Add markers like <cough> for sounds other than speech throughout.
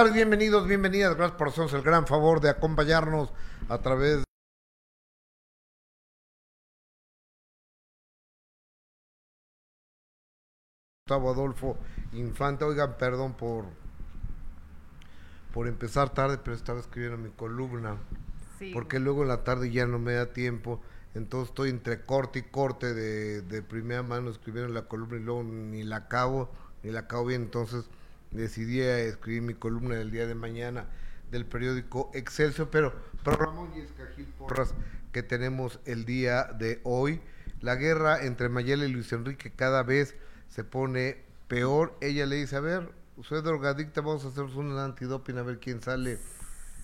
tardes, bienvenidos, bienvenidas. Gracias por hacernos el gran favor de acompañarnos a través de Gustavo Adolfo Infante. Oigan, perdón por por empezar tarde, pero estaba escribiendo mi columna. Sí. Porque luego en la tarde ya no me da tiempo. Entonces estoy entre corte y corte de, de primera mano escribiendo la columna y luego ni la acabo, ni la acabo bien. Entonces decidí escribir mi columna del día de mañana del periódico Excelsior, pero Ramón y Escajil Porras que tenemos el día de hoy. La guerra entre Mayela y Luis Enrique cada vez se pone peor. Ella le dice, a ver, soy drogadicta, vamos a hacer un antidoping a ver quién sale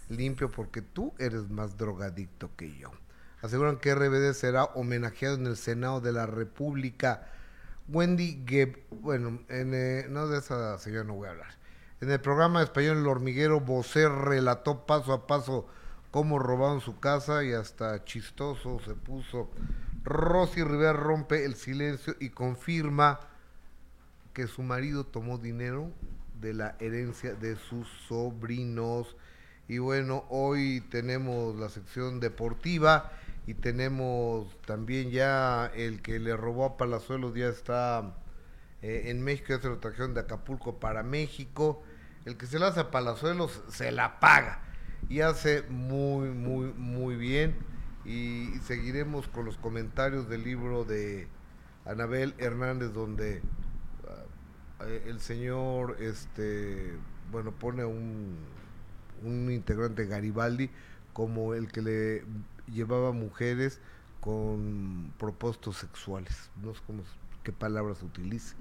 limpio porque tú eres más drogadicto que yo. Aseguran que RBD será homenajeado en el Senado de la República. Wendy Geb, bueno, en, eh, no de esa señora no voy a hablar. En el programa español El Hormiguero, Bosé relató paso a paso cómo robaron su casa y hasta chistoso se puso. Rosy Rivera rompe el silencio y confirma que su marido tomó dinero de la herencia de sus sobrinos. Y bueno, hoy tenemos la sección deportiva y tenemos también ya el que le robó a Palazuelos, ya está eh, en México, ya se lo trajeron de Acapulco para México. El que se la hace a Palazuelos se la paga y hace muy, muy, muy bien. Y seguiremos con los comentarios del libro de Anabel Hernández, donde eh, el señor, este, bueno, pone un, un integrante Garibaldi como el que le llevaba mujeres con propósitos sexuales. No sé cómo, qué palabras utilice,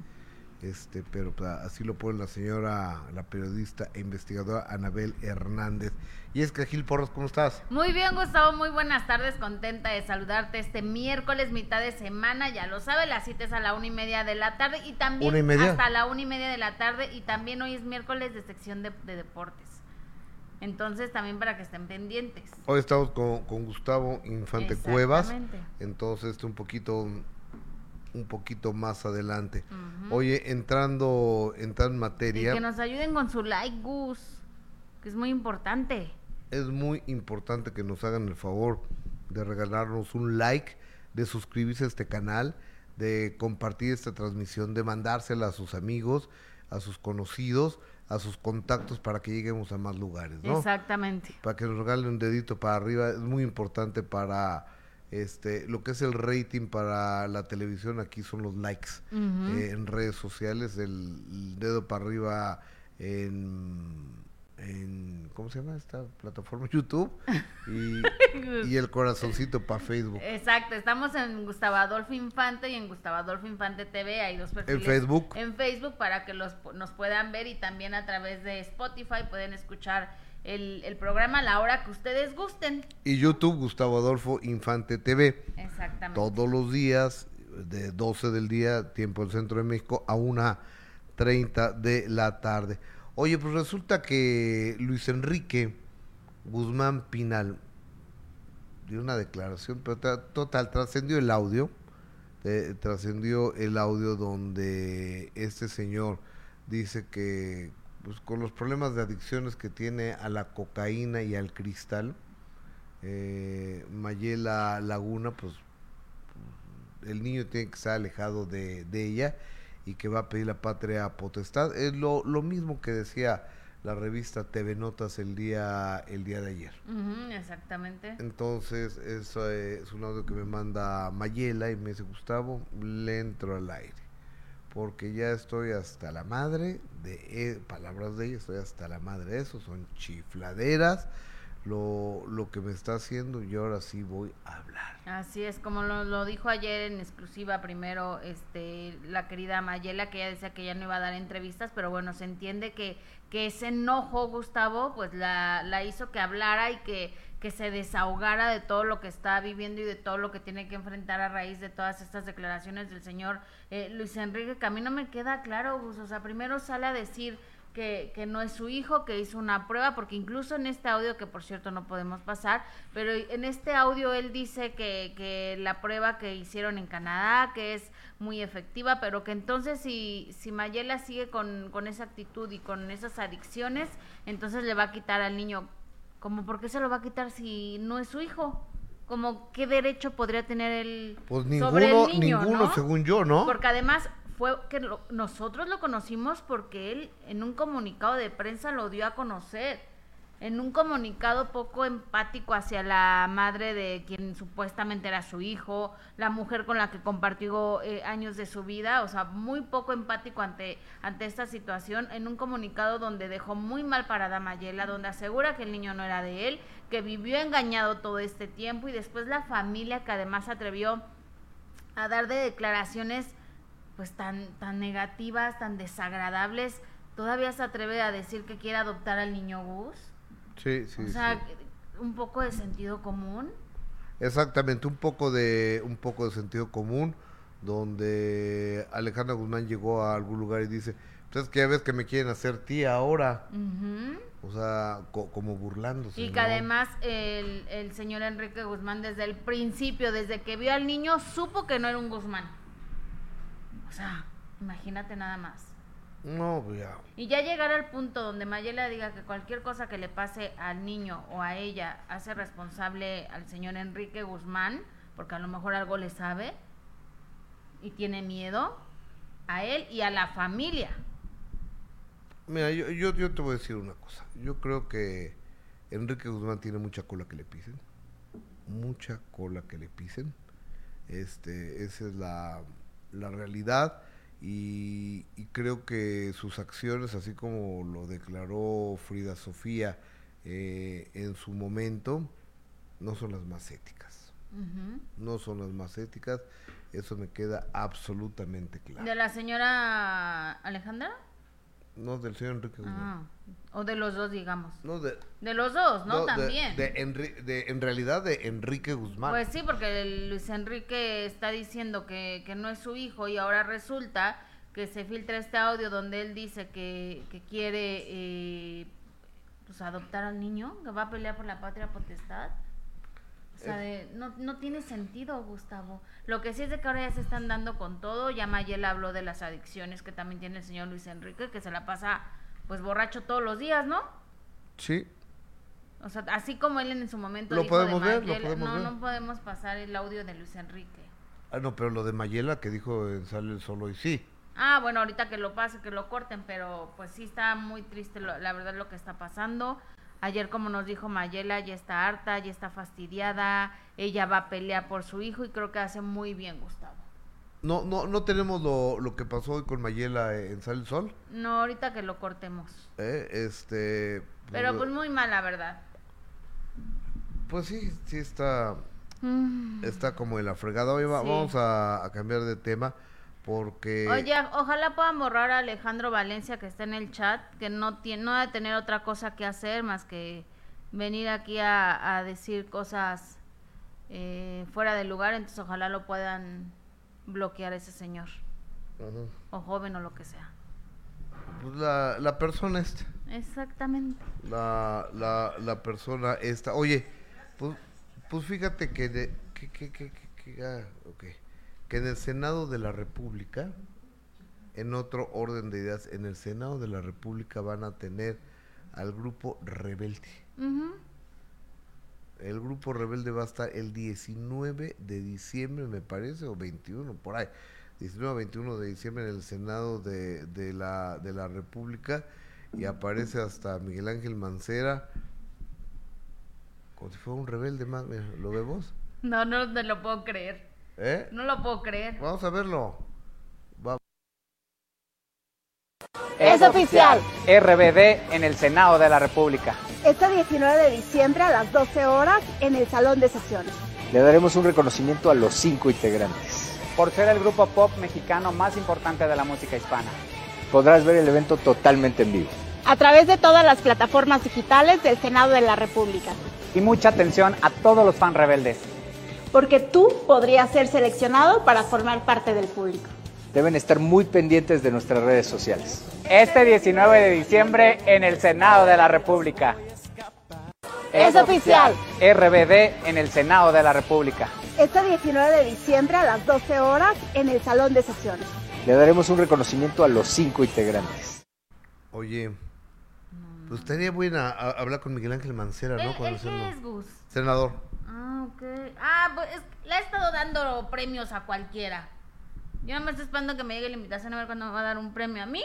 este, pero pues, así lo pone la señora, la periodista e investigadora Anabel Hernández. Y es que Gil Porros, ¿cómo estás? Muy bien, Gustavo, muy buenas tardes, contenta de saludarte este miércoles, mitad de semana, ya lo sabe, la cita es a la una y media de la tarde y también ¿Una y media? hasta la una y media de la tarde y también hoy es miércoles de sección de, de deportes. Entonces también para que estén pendientes. Hoy estamos con, con Gustavo Infante Cuevas, entonces este un poquito un poquito más adelante. Ujú. Oye, entrando, entrando en Y materia, que nos ayuden con su like, Gus, que es muy importante. es muy importante que nos hagan el favor de regalarnos un like, de suscribirse a este canal, de compartir esta transmisión, de mandársela a sus amigos, a sus conocidos, a sus contactos para que lleguemos a más lugares, ¿no? Exactamente. para que nos regalen un dedito para arriba es muy importante para este lo que es el rating para la televisión aquí son los likes eh, en redes sociales el, el dedo para arriba en, en cómo se llama esta plataforma <laughs> YouTube y, y el corazoncito para Facebook Exacto, estamos en Gustavo Adolfo Infante y en Gustavo Adolfo Infante TV, hay dos perfiles. Facebook. En Facebook para que los, nos puedan ver y también a través de Spotify pueden escuchar el, el programa a la hora que ustedes gusten. y YouTube Gustavo Adolfo Infante TV Exactamente. todos los días de 12 del día, tiempo del centro de México, a 1.30 de la tarde. Oye, pues resulta que Luis Enrique Guzmán Pinal dio una declaración, pero total, trascendió el audio, eh, trascendió el audio donde este señor dice que pues, con los problemas de adicciones que tiene a la cocaína y al cristal, eh, Mayela Laguna, pues el niño tiene que estar alejado de, de ella y que va a pedir la patria potestad. Es lo, lo mismo que decía la revista TV Notas el día, el día de ayer. Ujú, exactamente. Entonces, eso eh, es un audio que me manda Mayela y me dice, Gustavo, le entro al aire. Porque ya estoy hasta la madre de, eh, palabras de ella, estoy hasta la madre de eso, son chifladeras, lo, lo que me está haciendo y ahora sí voy a hablar. Así es, como lo, lo dijo ayer en exclusiva primero este la querida Mayela, que ella decía que ya no iba a dar entrevistas, pero bueno, se entiende que, que ese enojo, Gustavo, pues la, la hizo que hablara y que, que se desahogara de todo lo que está viviendo y de todo lo que tiene que enfrentar a raíz de todas estas declaraciones del señor eh, Luis Enrique, que a mí no me queda claro, Gus, o sea, primero sale a decir que, que, no es su hijo, que hizo una prueba, porque incluso en este audio, que por cierto no podemos pasar, pero en este audio él dice que, que la prueba que hicieron en Canadá, que es muy efectiva, pero que entonces si, si Mayela sigue con, con esa actitud y con esas adicciones, entonces le va a quitar al niño. Como, ¿por qué se lo va a quitar si no es su hijo? Como, ¿qué derecho podría tener él pues ninguno, sobre el niño, ninguno, según yo, ¿no? Porque además fue que nosotros lo conocimos porque él en un comunicado de prensa lo dio a conocer, en un comunicado poco empático hacia la madre de quien supuestamente era su hijo, la mujer con la que compartió eh, años de su vida, o sea, muy poco empático ante, ante esta situación, en un comunicado donde dejó muy mal parada Mayela, donde asegura que el niño no era de él, que vivió engañado todo este tiempo y después la familia que además atrevió a dar de declaraciones pues tan, tan negativas, tan desagradables, todavía se atreve a decir que quiere adoptar al niño Gus. Sí, sí. O sea, un poco de sentido común. Exactamente, un poco de un poco de sentido común, donde Alejandra Guzmán llegó a algún lugar y dice, pues es que ya ves que me quieren hacer tía ahora. O sea, como burlándose. Y que además el, el señor Enrique Guzmán desde el principio, desde que vio al niño, supo que no era un Guzmán. Sea, imagínate nada más. No, pues ya. Y ya llegar al punto donde Mayela diga que cualquier cosa que le pase al niño o a ella hace responsable al señor Enrique Guzmán, porque a lo mejor algo le sabe y tiene miedo a él y a la familia. Mira, yo, yo, yo te voy a decir una cosa. Yo creo que Enrique Guzmán tiene mucha cola que le pisen. Mucha cola que le pisen. Este, esa es la, la realidad y, creo que sus acciones, así como lo declaró Frida Sofía eh, en su momento, no son las más éticas. No son las más éticas. Eso me queda absolutamente claro. ¿De la señora Alejandra? No, del señor Enrique ah, o de los dos, digamos. No, de, de los dos, ¿no? También. De, de, en realidad de Enrique Guzmán. Pues sí, porque Luis Enrique está diciendo que, que, no es su hijo y ahora resulta que se filtra este audio donde él dice que, que quiere eh, pues adoptar al niño, que va a pelear por la patria potestad. O sea, no, no tiene sentido, Gustavo. Lo que sí es de que ahora ya se están dando con todo. Ya Mayela habló de las adicciones que también tiene el señor Luis Enrique, que se la pasa pues borracho todos los días, ¿no? Sí. O sea, así como él en su momento ¿Lo dijo podemos de ver, ¿lo no, no podemos pasar el audio de Luis Enrique. Ah, no, pero lo de Mayela que dijo en Sale el Solo y sí. Ah, bueno, ahorita que lo pase, que lo corten, pero pues sí está muy triste la verdad lo que está pasando. Ayer, como nos dijo Mayela, ya está harta, ya está fastidiada, ella va a pelear por su hijo y creo que hace muy bien, Gustavo. No, no, no tenemos lo, lo que pasó hoy con Mayela en Sal el Sol. No, ahorita que lo cortemos. Eh, este. Pues, Pero pues muy mal, la verdad. Pues sí, sí está. Mm. Está como en la fregada. Hoy vamos a, cambiar de tema porque... Oye, ojalá puedan borrar a Alejandro Valencia que está en el chat, que no tiene, no de tener otra cosa que hacer más que venir aquí a, decir cosas eh, fuera de lugar, entonces ojalá lo puedan bloquear ese señor. O joven o lo que sea. Pues la, la persona esta. Exactamente. La, la, la persona esta. Oye, pues, pues fíjate que, de, que, que, que, que, ah, que en el Senado de la República, en otro orden de ideas, en el Senado de la República van a tener al grupo rebelde. El grupo rebelde va a estar el 19 de diciembre, me parece, o 21, por ahí. 19 o 21 de diciembre en el Senado de, de, la, de la República y aparece hasta Miguel Ángel Mancera como si fuera un rebelde más. ¿Lo vemos? No, no me lo puedo creer. ¿Eh? No lo puedo creer. Vamos a verlo. Es oficial. RBD en el Senado de la República. Este 19 de diciembre a las 12 horas en el Salón de Sesiones. Le daremos un reconocimiento a los cinco integrantes. Por ser el grupo pop mexicano más importante de la música hispana. Podrás ver el evento totalmente en vivo. A través de todas las plataformas digitales del Senado de la República. Y mucha atención a todos los fans rebeldes. Porque tú podrías ser seleccionado para formar parte del público. Deben estar muy pendientes de nuestras redes sociales. Este 19 de diciembre en el Senado de la República. Es oficial. RBD en el Senado de la República. Este 19 de diciembre a las 12 horas en el Salón de Sesiones. Le daremos un reconocimiento a los cinco integrantes. Oye, pues estaría buena a- hablar con Miguel Ángel Mancera, ¿no? ¿El, Cuando el sea qué no- es, Gus? Senador. Ah, ok. Ah, pues es- le ha estado dando premios a cualquiera. Yo nada más estoy esperando que me llegue la invitación a ver cuándo me va a dar un premio a mí.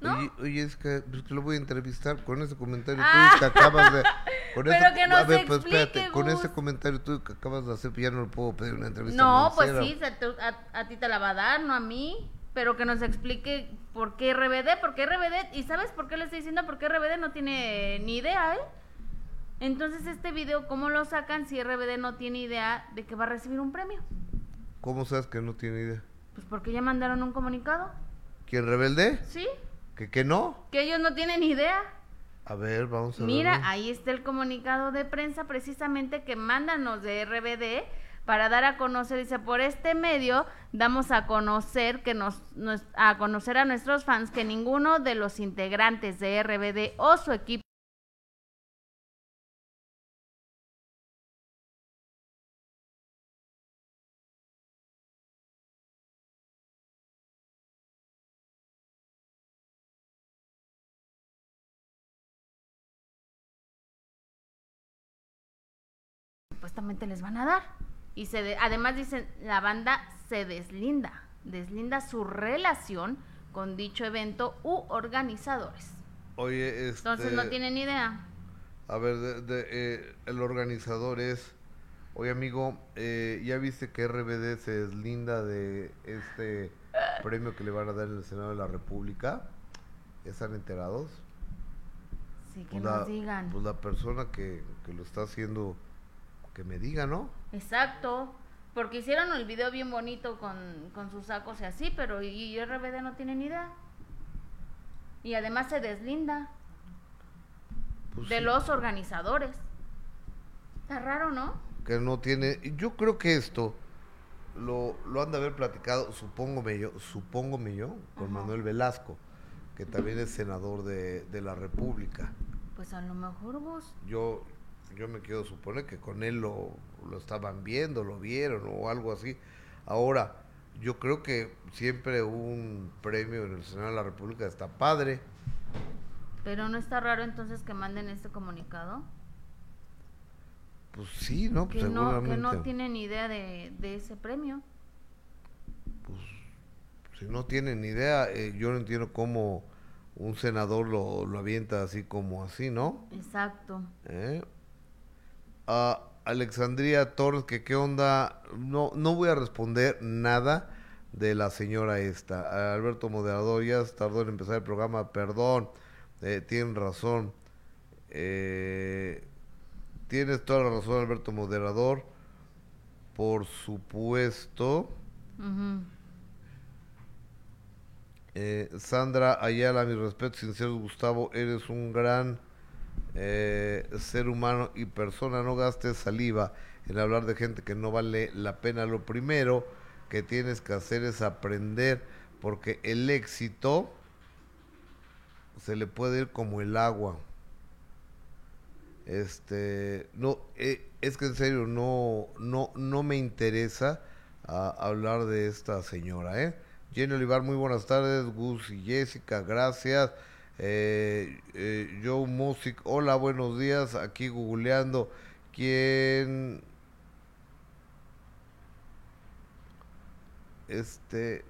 ¿No? Oye, oye, es que, pues, que lo voy a entrevistar con ese comentario Ah. tú que acabas de... <laughs> Con Pero ese- que nos a ver, pues explique, espérate, con ese comentario tú que acabas de hacer, pues, ya no le puedo pedir una entrevista. No, pues sí, se a, a ti te la va a dar, no a mí. Pero que nos explique por qué RBD, por qué RBD. ¿Y sabes por qué le estoy diciendo? Porque RBD no tiene ni idea, ¿eh? Entonces, este video, ¿cómo lo sacan si RBD no tiene idea de que va a recibir un premio? ¿Cómo sabes que no tiene idea? Pues porque ya mandaron un comunicado, ¿Quién rebelde? ¿sí? ¿Que, que no? Que ellos no tienen idea. A ver, vamos a Mira, verlo. ahí está el comunicado de prensa precisamente que mandan los de RBD para dar a conocer, dice, por este medio damos a conocer que nos, nos- a conocer a nuestros fans que ninguno de los integrantes de RBD o su equipo supuestamente les van a dar. Y se de- además dicen, la banda se deslinda, deslinda su relación con dicho evento u organizadores. Oye, este... Entonces no tienen idea. A ver, de- de, eh, el organizador es... Oye, amigo, eh, ¿ya viste que RBD se deslinda de este premio que le van a dar en el Senado de la República? ¿Están enterados? Sí, que Pues nos la, digan. pues la persona que, que lo está haciendo, que me diga, ¿no? Exacto. Porque hicieron el video bien bonito con, con sus sacos y así, pero y, y RBD no tiene ni idea. Y además se deslinda Pues de sí, los organizadores. Está raro, ¿no? Que no tiene... Yo creo que esto lo, lo han de haber platicado, supóngome yo, supóngome yo, con Ajá. Manuel Velasco, que también es senador de, de la República. Pues a lo mejor vos. yo yo me quiero suponer que con él lo, lo estaban viendo, lo vieron o algo así. Ahora, yo creo que siempre un premio en el Senado de la República está padre. Pero no está raro entonces que manden este comunicado. Pues sí, ¿no? Pues que, no, que no tienen idea de, de ese premio. Pues si no tienen ni idea, eh, yo no entiendo cómo un senador lo, lo avienta así como así, ¿no? Exacto. ¿Eh? A Alexandria Torres, que qué onda, no, no voy a responder nada de la señora esta. Alberto Moderador, ya se tardó en empezar el programa, perdón, eh, tienen razón. Eh, tienes toda la razón, Alberto Moderador. Por supuesto. Eh, Sandra Ayala, mi respeto sincero, Gustavo, eres un gran eh, ser humano y persona. No gastes saliva en hablar de gente que no vale la pena. Lo primero que tienes que hacer es aprender, porque el éxito se le puede ir como el agua. Este, no, eh, es que en serio no, no, no me interesa ah, hablar de esta señora, ¿eh? Jenny Olivar, muy buenas tardes. Gus y Jessica, gracias. Eh, eh, Joe Music, hola, buenos días. Aquí googleando. ¿Quién? Este.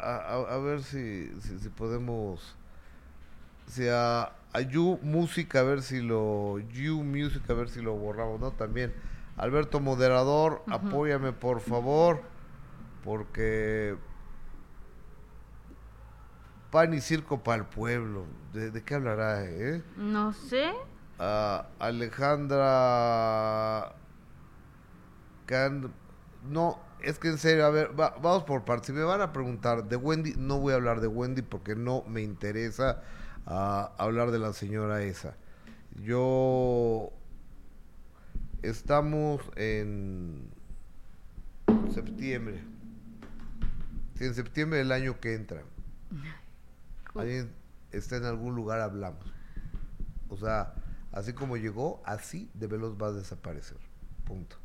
A, a- a ver si, si, si podemos. Si a, a You Music, a ver si lo. You Music, a ver si lo borramos, ¿no? También. Alberto Moderador, apóyame por favor. Porque. Pan y circo para el pueblo. ¿De, de qué hablará, eh? No sé. Alejandra Can- no es que en serio a ver va- vamos por partes si me van a preguntar de Wendy no voy a hablar de Wendy porque no me interesa ah, hablar de la señora esa yo estamos en septiembre. En septiembre del año que entra, alguien está en algún lugar, hablamos. O sea, así como llegó, así de veloz va a desaparecer. Punto.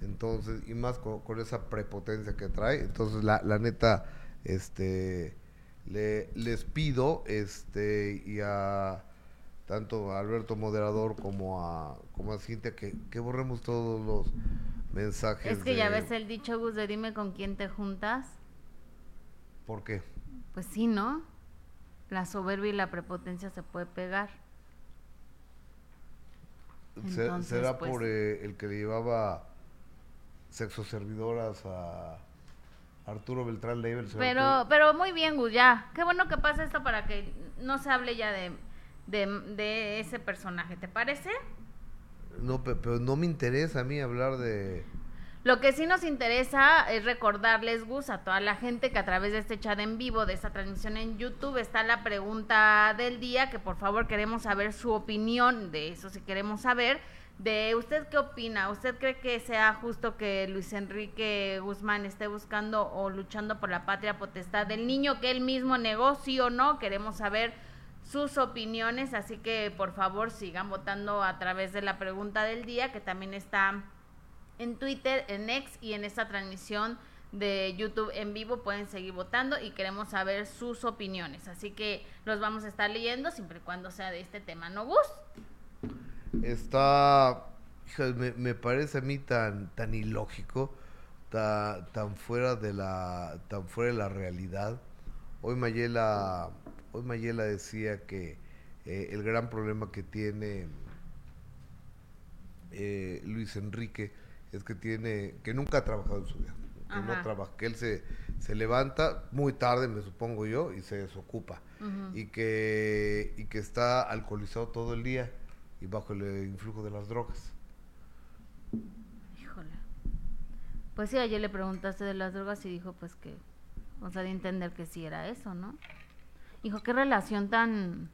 Entonces, y más con, con esa prepotencia que trae. Entonces, la, la neta, este, le, les pido, este, y a tanto a Alberto Moderador como a, como a Cintia, que, que borremos todos los mensajes. Es que ya ves el dicho, Gus, de dime con quién te juntas. ¿Por qué? Pues sí, ¿no? La soberbia y la prepotencia se puede pegar. Entonces, ¿Será pues- por eh, el que le llevaba sexo servidoras a Arturo Beltrán? ¿Será Pero, pero muy bien, Gus, ya. Qué bueno que pasa esto para que no se hable ya de, de, de ese personaje, ¿te parece? No, pe- pero no me interesa a mí hablar de... Lo que sí nos interesa es recordarles, Gus, a toda la gente que a través de este chat en vivo, de esta transmisión en YouTube, está la pregunta del día, que por favor queremos saber su opinión, de eso sí queremos saber, de usted qué opina, ¿usted cree que sea justo que Luis Enrique Guzmán esté buscando o luchando por la patria potestad del niño que él mismo negó, sí o no? Queremos saber sus opiniones, así que por favor sigan votando a través de la pregunta del día, que también está en Twitter, en X y en esta transmisión de YouTube en vivo pueden seguir votando y queremos saber sus opiniones. Así que los vamos a estar leyendo siempre y cuando sea de este tema, ¿no, Gus? Está... me, parece a mí tan, tan ilógico, ta- tan fuera de la tan fuera de la realidad. Hoy Mayela, hoy Mayela decía que eh, el gran problema que tiene eh, Luis Enrique es que tiene que nunca ha trabajado en su vida. Que no trabaja que él se, se levanta muy tarde me supongo yo y se desocupa. Y que y que está alcoholizado todo el día y bajo el influjo de las drogas. Híjole. Pues sí, ayer le preguntaste de las drogas y dijo pues que, o sea, de entender que sí era eso, ¿no? Hijo, qué relación tan,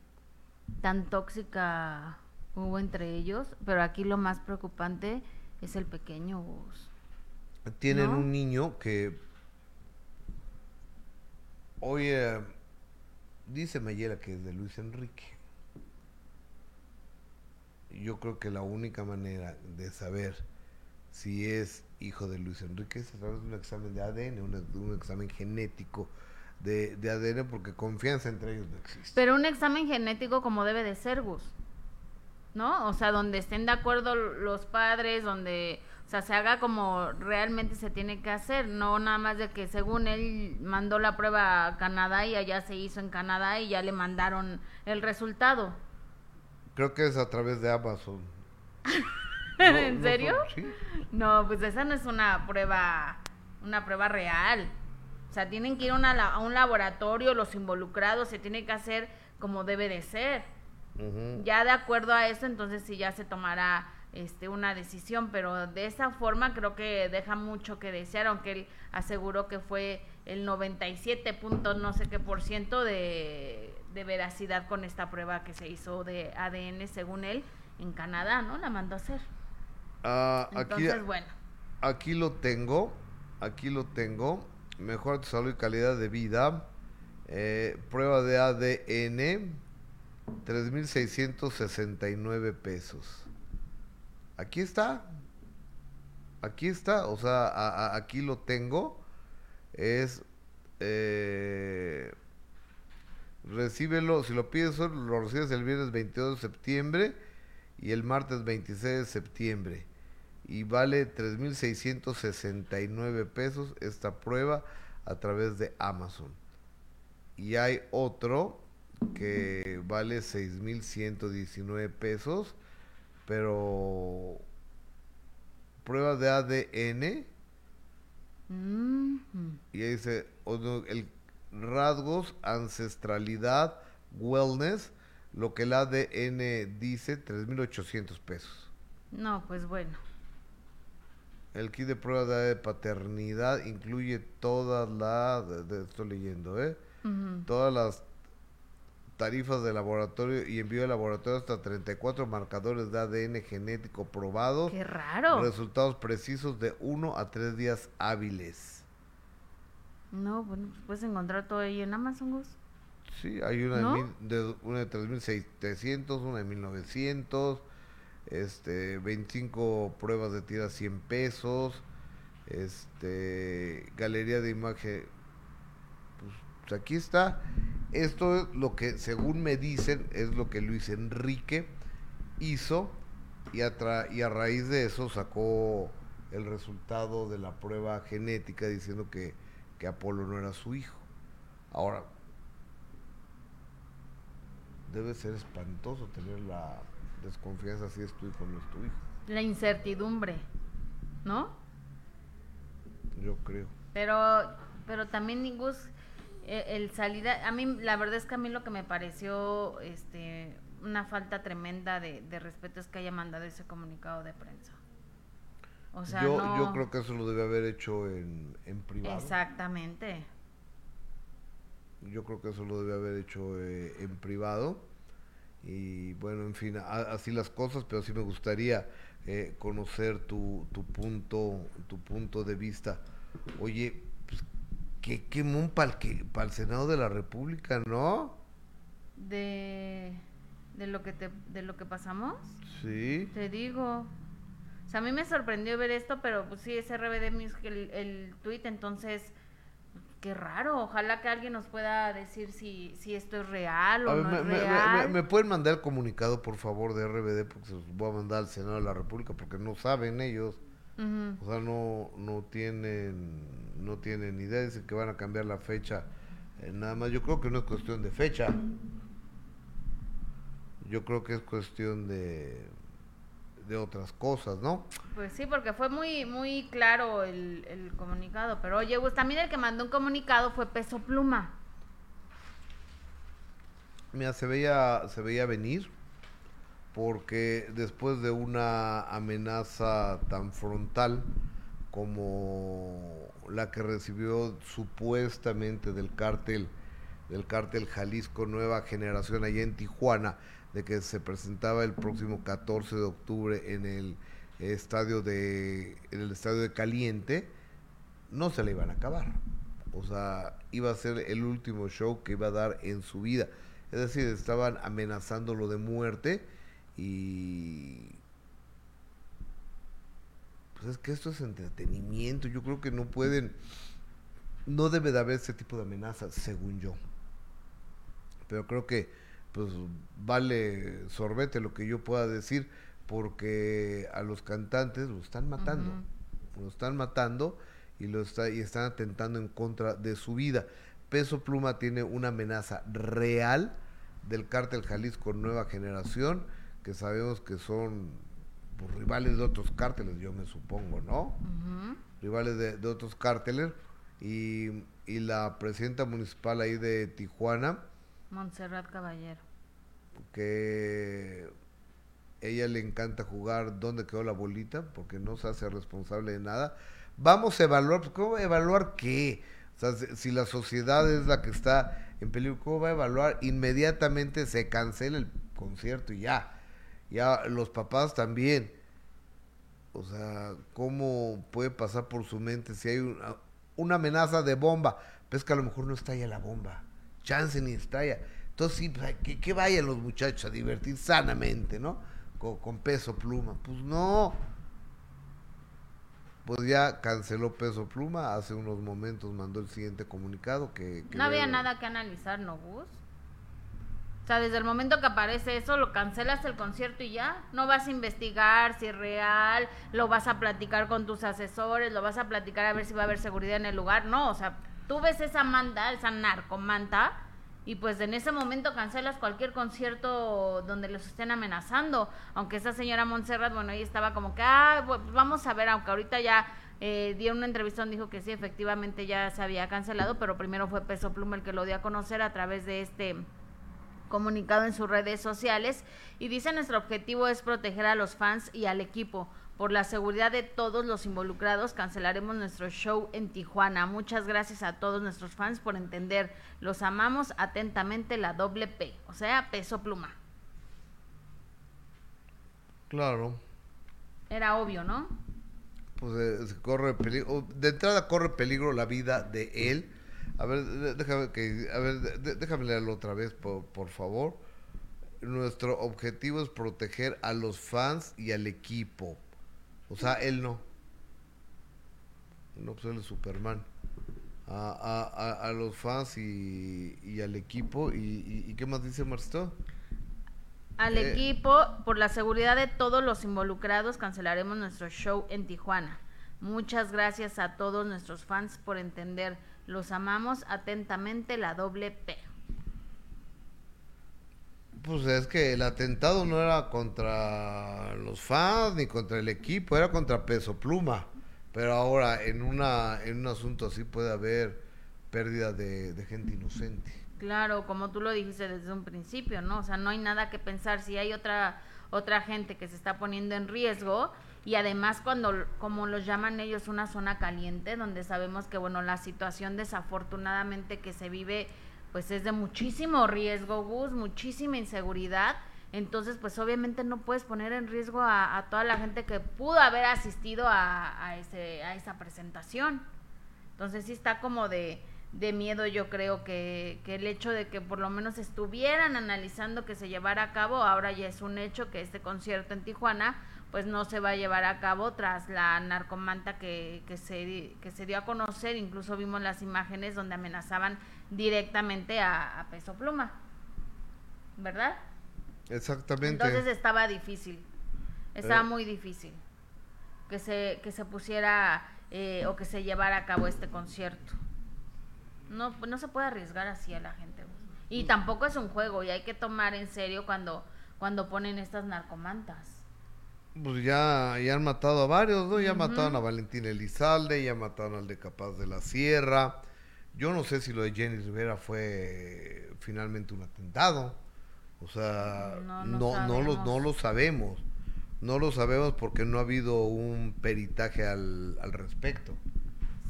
tan tóxica hubo entre ellos, pero aquí lo más preocupante es el pequeño Gus. tienen ¿No? un niño que hoy eh, dice Mayela que es de Luis Enrique. Yo creo que la única manera de saber si es hijo de Luis Enrique es a través de un examen de ADN, un, un examen genético de, de ADN, porque confianza entre ellos no existe. Pero un examen genético como debe de ser, Gus. ¿No? O sea, donde estén de acuerdo los padres, donde, o sea, se haga como realmente se tiene que hacer, no nada más de que según él mandó la prueba a Canadá y allá se hizo en Canadá y ya le mandaron el resultado. Creo que es a través de Amazon. <laughs> No, ¿En no serio? son- sí. No, pues esa no es una prueba, una prueba real. O sea, tienen que ir a una a un laboratorio, los involucrados, se tiene que hacer como debe de ser. Ya de acuerdo a eso, entonces sí ya se tomará este una decisión, pero de esa forma creo que deja mucho que desear, aunque él aseguró que fue el 97 puntos no sé qué por ciento de, de veracidad con esta prueba que se hizo de ADN según él en Canadá, ¿no? La mandó a hacer. Ah, aquí, Entonces, bueno, Aquí lo tengo, aquí lo tengo. Mejor salud y calidad de vida. Eh, prueba de ADN, 3.669 pesos. Aquí está. Aquí está, o sea, aquí lo tengo. Es... Eh, recíbelo, si lo pides lo recibes el viernes 22 de septiembre y el martes 26 de septiembre. Y vale 3.669 pesos esta prueba a través de Amazon. Y hay otro que vale 6.119 pesos, pero prueba de ADN Mm, y ahí dice el rasgos, ancestralidad, wellness, lo que el ADN dice, 3.800 pesos. no, pues bueno. El kit de prueba de paternidad incluye todas las, estoy leyendo, ¿eh? Ujú. Todas las tarifas de laboratorio y envío de laboratorio hasta 34 marcadores de ADN genético probados. Qué raro. Resultados precisos de 1 a 3 días hábiles. No, bueno, pues puedes encontrar todo ahí en Amazon, Gus. Sí, hay una, ¿No? de, mil- de, una de 3.700, una de 1.900, este, 25 pruebas de tira 100 pesos, este, galería de imagen, pues, aquí está. Esto es lo que, según me dicen, es lo que Luis Enrique hizo y a, tra- y a raíz de eso sacó el resultado de la prueba genética diciendo que, que Apolo no era su hijo. Ahora, debe ser espantoso tener la desconfianza si es tu hijo o no es tu hijo. La incertidumbre, ¿no? Yo creo. Pero, pero también, Gus, el salir, a, a mí, la verdad es que a mí lo que me pareció este, una falta tremenda de, de respeto es que haya mandado ese comunicado de prensa. O sea, yo, no... yo creo que eso lo debe haber hecho en, en privado. Exactamente. Yo creo que eso lo debe haber hecho eh, en privado. Y bueno, en fin, a- así las cosas, pero sí me gustaría eh, conocer tu, tu punto tu punto de vista. Oye, qué quemón para el Senado de la República, ¿no? De, de lo que te, de lo que pasamos, Sí. te digo. O sea, a mí me sorprendió ver esto, pero pues sí, es RBD Music el, el tweet, entonces, qué raro. Ojalá que alguien nos pueda decir si, si esto es real o A no me, es me- real. me- me pueden mandar el comunicado, por favor, de RBD, porque se los voy a mandar al Senado de la República, porque no saben ellos. O sea, no, no tienen no tienen idea, dicen que van a cambiar la fecha. eh, nada más, yo creo que no es cuestión de fecha. Yo creo que es cuestión de, de otras cosas, ¿no? Pues sí, porque fue muy muy claro el, el comunicado. Pero oye, Gus, también el que mandó un comunicado fue Peso Pluma. Mira, se veía, se veía venir porque después de una amenaza tan frontal como la que recibió supuestamente del cártel del cártel Jalisco Nueva Generación allá en Tijuana de que se presentaba el próximo 14 de octubre en el estadio de en el estadio de Caliente no se le iban a acabar. O sea, iba a ser el último show que iba a dar en su vida. Es decir, estaban amenazándolo de muerte y... Pues es que esto es entretenimiento. Yo creo que no pueden... No debe de haber ese tipo de amenazas, según yo. Pero creo que pues vale sorbete lo que yo pueda decir porque a los cantantes lo están matando. Lo están matando y lo está y están atentando en contra de su vida. Peso Pluma tiene una amenaza real del cártel Jalisco Nueva Generación, que sabemos que son pues, rivales de otros cárteles, yo me supongo, ¿no? Rivales de, de otros cárteles. Y, y la presidenta municipal ahí de Tijuana, Montserrat Caballero. que ella le encanta jugar dónde quedó la bolita, porque no se hace responsable de nada. Vamos a evaluar, pues, ¿cómo evaluar qué? O sea, si, si la sociedad es la que está en peligro, ¿cómo va a evaluar? Inmediatamente se cancela el concierto y ya. Ya los papás también. O sea, ¿cómo puede pasar por su mente si hay una, una amenaza de bomba? Pues que a lo mejor no estalla la bomba. Chance ni estalla. Entonces, sí, pues, que, que vayan los muchachos a divertir sanamente, ¿no? Con, con peso pluma. Pues no. Pues ya canceló peso pluma. Hace unos momentos mandó el siguiente comunicado que... que No había nada que analizar, ¿no, Gus? O sea, desde el momento que aparece eso, lo cancelas el concierto y ya. No vas a investigar si es real, lo vas a platicar con tus asesores, lo vas a platicar a ver si va a haber seguridad en el lugar. No, o sea, tú ves esa manta, esa narcomanta, y pues en ese momento cancelas cualquier concierto donde los estén amenazando. Aunque esa señora Montserrat, bueno, ella estaba como que, ah, pues vamos a ver, aunque ahorita ya eh, dio una entrevista donde dijo que sí, efectivamente ya se había cancelado, pero primero fue Peso Pluma el que lo dio a conocer a través de este comunicado en sus redes sociales y dice nuestro objetivo es proteger a los fans y al equipo. Por la seguridad de todos los involucrados, cancelaremos nuestro show en Tijuana. Muchas gracias a todos nuestros fans por entender. Los amamos atentamente la doble P, o sea, peso pluma. Claro. Era obvio, ¿no? Pues eh, corre peligro. De entrada corre peligro la vida de él. A ver, déjame que, a ver, déjame leerlo otra vez, por, por favor. Nuestro objetivo es proteger a los fans y al equipo. O sea, él no. No, pues él es Superman. A, a, a, los fans y, y al equipo. Y, y, qué más dice Marcelo? Al eh, equipo, por la seguridad de todos los involucrados, cancelaremos nuestro show en Tijuana. Muchas gracias a todos nuestros fans por entender. Los amamos atentamente, la doble P. Pues es que el atentado no era contra los fans ni contra el equipo, era contra Peso Pluma. Pero ahora en una en un asunto así puede haber pérdida de, de, gente inocente. Claro, como tú lo dijiste desde un principio, ¿no? O sea, no hay nada que pensar si hay otra otra gente que se está poniendo en riesgo y además cuando como los llaman ellos una zona caliente donde sabemos que bueno, la situación desafortunadamente que se vive pues es de muchísimo riesgo, Gus, muchísima inseguridad. Entonces, pues obviamente no puedes poner en riesgo a, toda la gente que pudo haber asistido a, ese, a esa presentación. Entonces sí está como de, de miedo yo creo que, que, el hecho de que por lo menos estuvieran analizando que se llevara a cabo, ahora ya es un hecho que este concierto en Tijuana pues no se va a llevar a cabo tras la narcomanta que, que, se, que se dio a conocer, incluso vimos las imágenes donde amenazaban directamente a, Peso Pluma, ¿verdad? Exactamente. Entonces estaba difícil, estaba eh. muy difícil que se, que se pusiera eh, o que se llevara a cabo este concierto. No, no se puede arriesgar así a la gente. Y tampoco es un juego y hay que tomar en serio cuando, cuando ponen estas narcomantas pues ya, ya han matado a varios, ¿no? Ya mataron a Valentín Elizalde, ya mataron al de Capaz de la Sierra. Yo no sé si lo de Jenny Rivera fue finalmente un atentado. O sea, no, no, no, lo, no lo sabemos. No lo sabemos porque no ha habido un peritaje al, al respecto.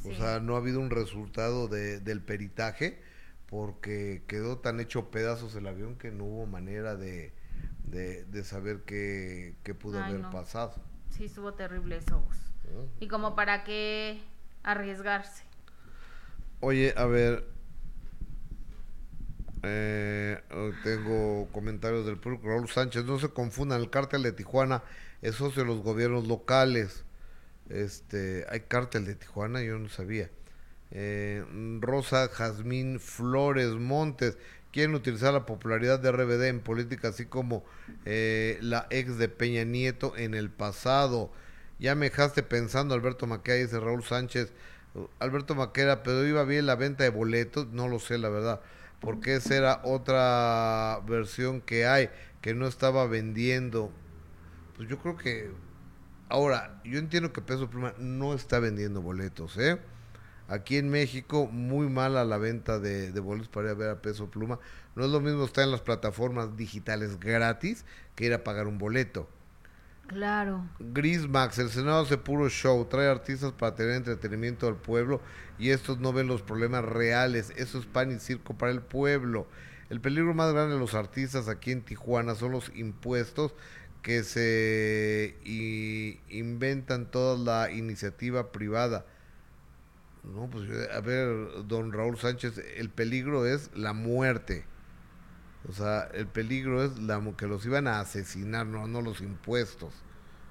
O sea, no ha habido un resultado de, del peritaje porque quedó tan hecho pedazos el avión que no hubo manera de, de, saber qué, pudo haber pasado. Sí, estuvo terrible eso. Y como para qué arriesgarse. Oye, a ver, eh, tengo comentarios del público. Raúl Sánchez, no se confundan, el cártel de Tijuana es socio de los gobiernos locales. Este, hay cártel de Tijuana, yo no sabía. Eh, Rosa Jazmín Flores Montes, quieren utilizar la popularidad de RBD en política, así como eh, la ex de Peña Nieto en el pasado. Ya me dejaste pensando, Alberto Maquera, dice Raúl Sánchez. Alberto Maquera, pero iba bien la venta de boletos, no lo sé, la verdad, porque esa era otra versión que hay, que no estaba vendiendo. Pues yo creo que. Ahora, yo entiendo que Peso Pluma no está vendiendo boletos, ¿eh? Aquí en México, muy mala la venta de, boletos para ir a ver a peso pluma. No es lo mismo estar en las plataformas digitales gratis que ir a pagar un boleto. Claro. Gris Max, el Senado hace puro show, trae artistas para tener entretenimiento al pueblo y estos no ven los problemas reales. Eso es pan y circo para el pueblo. El peligro más grande de los artistas aquí en Tijuana son los impuestos que se inventan toda la iniciativa privada no, pues a ver, don Raúl Sánchez, el peligro es la muerte. O sea, el peligro es la, que los iban a asesinar, no, no los impuestos.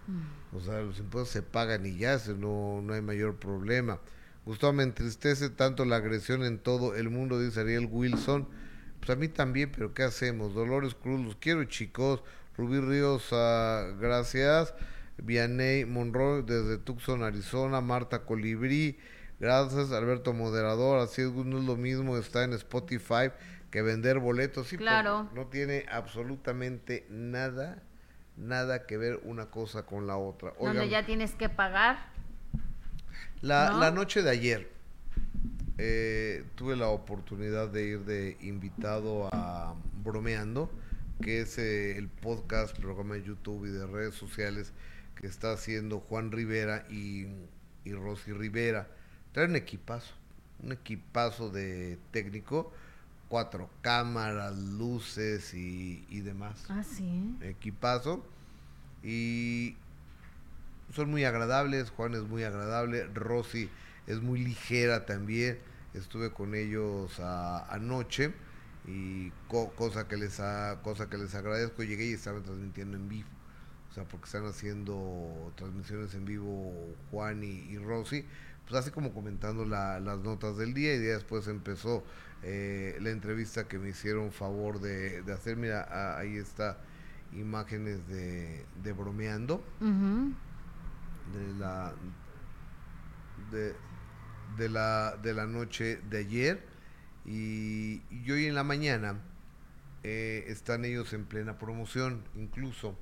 Mm. O sea, los impuestos se pagan y ya, no, no hay mayor problema. Gustavo, me entristece tanto la agresión en todo el mundo, dice Ariel Wilson. Pues a mí también, pero ¿qué hacemos? Dolores Cruz, los quiero chicos. Rubí Ríos, uh, gracias. Vianey Monroe desde Tucson, Arizona. Marta Colibrí. Gracias, Alberto Moderador. Así es, no es lo mismo está en Spotify que vender boletos. Sí, claro. No tiene absolutamente nada, nada que ver una cosa con la otra. Donde ya tienes que pagar. La, la noche de ayer eh, tuve la oportunidad de ir de invitado a Bromeando, que es eh, el podcast, programa de YouTube y de redes sociales que está haciendo Juan Rivera y, y Rosy Rivera. Traen un equipazo, un equipazo de técnico, cuatro cámaras, luces y, y demás. Ah, sí. Equipazo. Y son muy agradables, Juan es muy agradable, Rosy es muy ligera también. Estuve con ellos a- anoche y co- cosa que les a- cosa que les agradezco. Llegué y estaban transmitiendo en vivo. O sea, porque están haciendo transmisiones en vivo Juan y, y Rosy. Pues así como comentando la- las notas del día y ya después empezó eh, la entrevista que me hicieron favor de, de hacer. Mira, a- ahí está imágenes de, de bromeando. De la de, de la de la noche de ayer. Y, y hoy en la mañana eh, están ellos en plena promoción. Incluso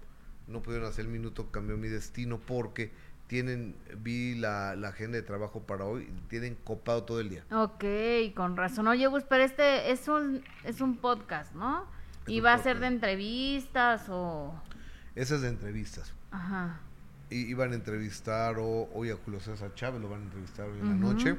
no pudieron hacer el minuto cambió mi destino porque tienen vi la, la agenda de trabajo para hoy tienen copado todo el día Ok, con razón. Oye, Gus, pero este es un, es un podcast, ¿no? Es ¿Y va a ser de entrevistas o...? esas de entrevistas Ajá. I- iban a entrevistar o- hoy a Julio César Chávez, lo van a entrevistar hoy en la noche.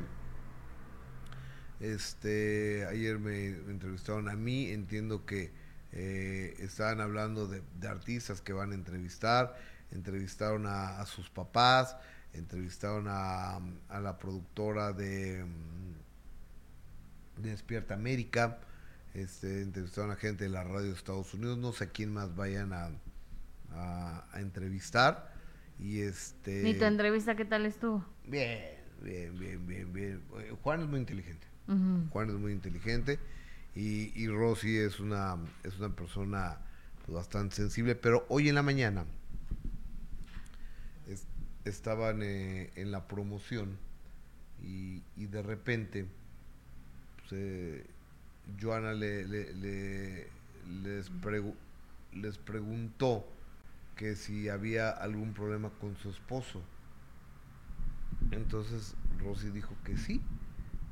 Este, ayer me entrevistaron a mí, entiendo que eh, estaban hablando de, de artistas que van a entrevistar, entrevistaron a, a sus papás, entrevistaron a, a la productora de, mm, de Despierta América, este, entrevistaron a gente de la radio de Estados Unidos, no sé a quién más vayan a, a, a entrevistar. Y este. ¿Ni tu entrevista qué tal estuvo? Bien, bien, bien, bien, bien. Eh, Juan es muy inteligente. Juan es muy inteligente y, y Rosy es una, es una persona pues, bastante sensible, pero hoy en la mañana estaban eh, en la promoción y, de repente pues, eh, Joana le, le- le- les, les preguntó que si había algún problema con su esposo. Entonces Rosy dijo que sí,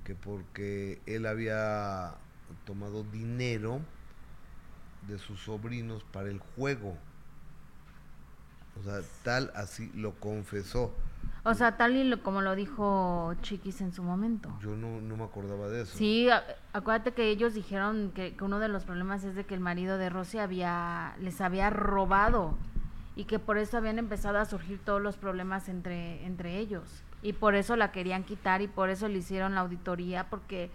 que porque él había tomado dinero de sus sobrinos para el juego. O sea, tal así lo confesó. O sea, tal y lo- como lo dijo Chiquis en su momento. Yo no, no me acordaba de eso. Sí, a- acuérdate que ellos dijeron que, que uno de los problemas es de que el marido de Rosy había, les había robado y que por eso habían empezado a surgir todos los problemas entre, entre ellos. Y por eso la querían quitar y por eso le hicieron la auditoría, porque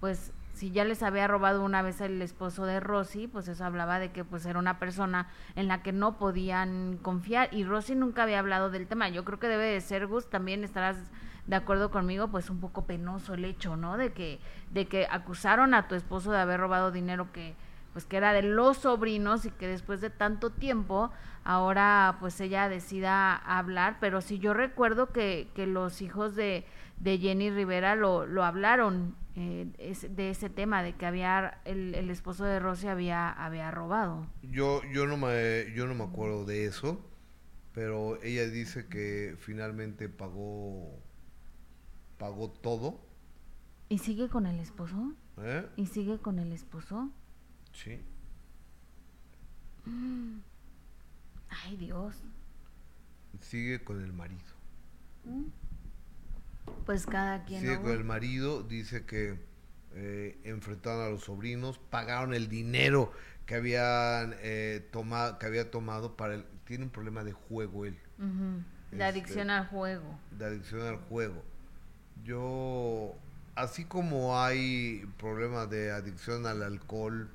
pues si ya les había robado una vez el esposo de Rosy, pues eso hablaba de que pues era una persona en la que no podían confiar y Rosy nunca había hablado del tema. Yo creo que debe de ser Gus, también estarás de acuerdo conmigo, pues un poco penoso el hecho, ¿no? De que de que acusaron a tu esposo de haber robado dinero que pues que era de los sobrinos y que después de tanto tiempo ahora pues ella decida hablar, pero sí yo recuerdo que, que los hijos de, de Jenny Rivera lo, lo hablaron eh, es- de ese tema, de que había el, el esposo de Rosy había, había robado. Yo, yo, no me, yo no me acuerdo de eso, pero ella dice que finalmente pagó, pagó todo. ¿Y sigue con el esposo? ¿eh? ¿Y sigue con el esposo? Sí. Ay, Dios. Sigue con el marido. Pues cada quien. ¿no? con el marido, dice que eh, enfrentaron a los sobrinos, pagaron el dinero que habían eh, tomado, que había tomado para el, tiene un problema de juego él, Ujú, Este- adicción al juego. de adicción al juego. Yo, así como hay problemas de adicción al alcohol,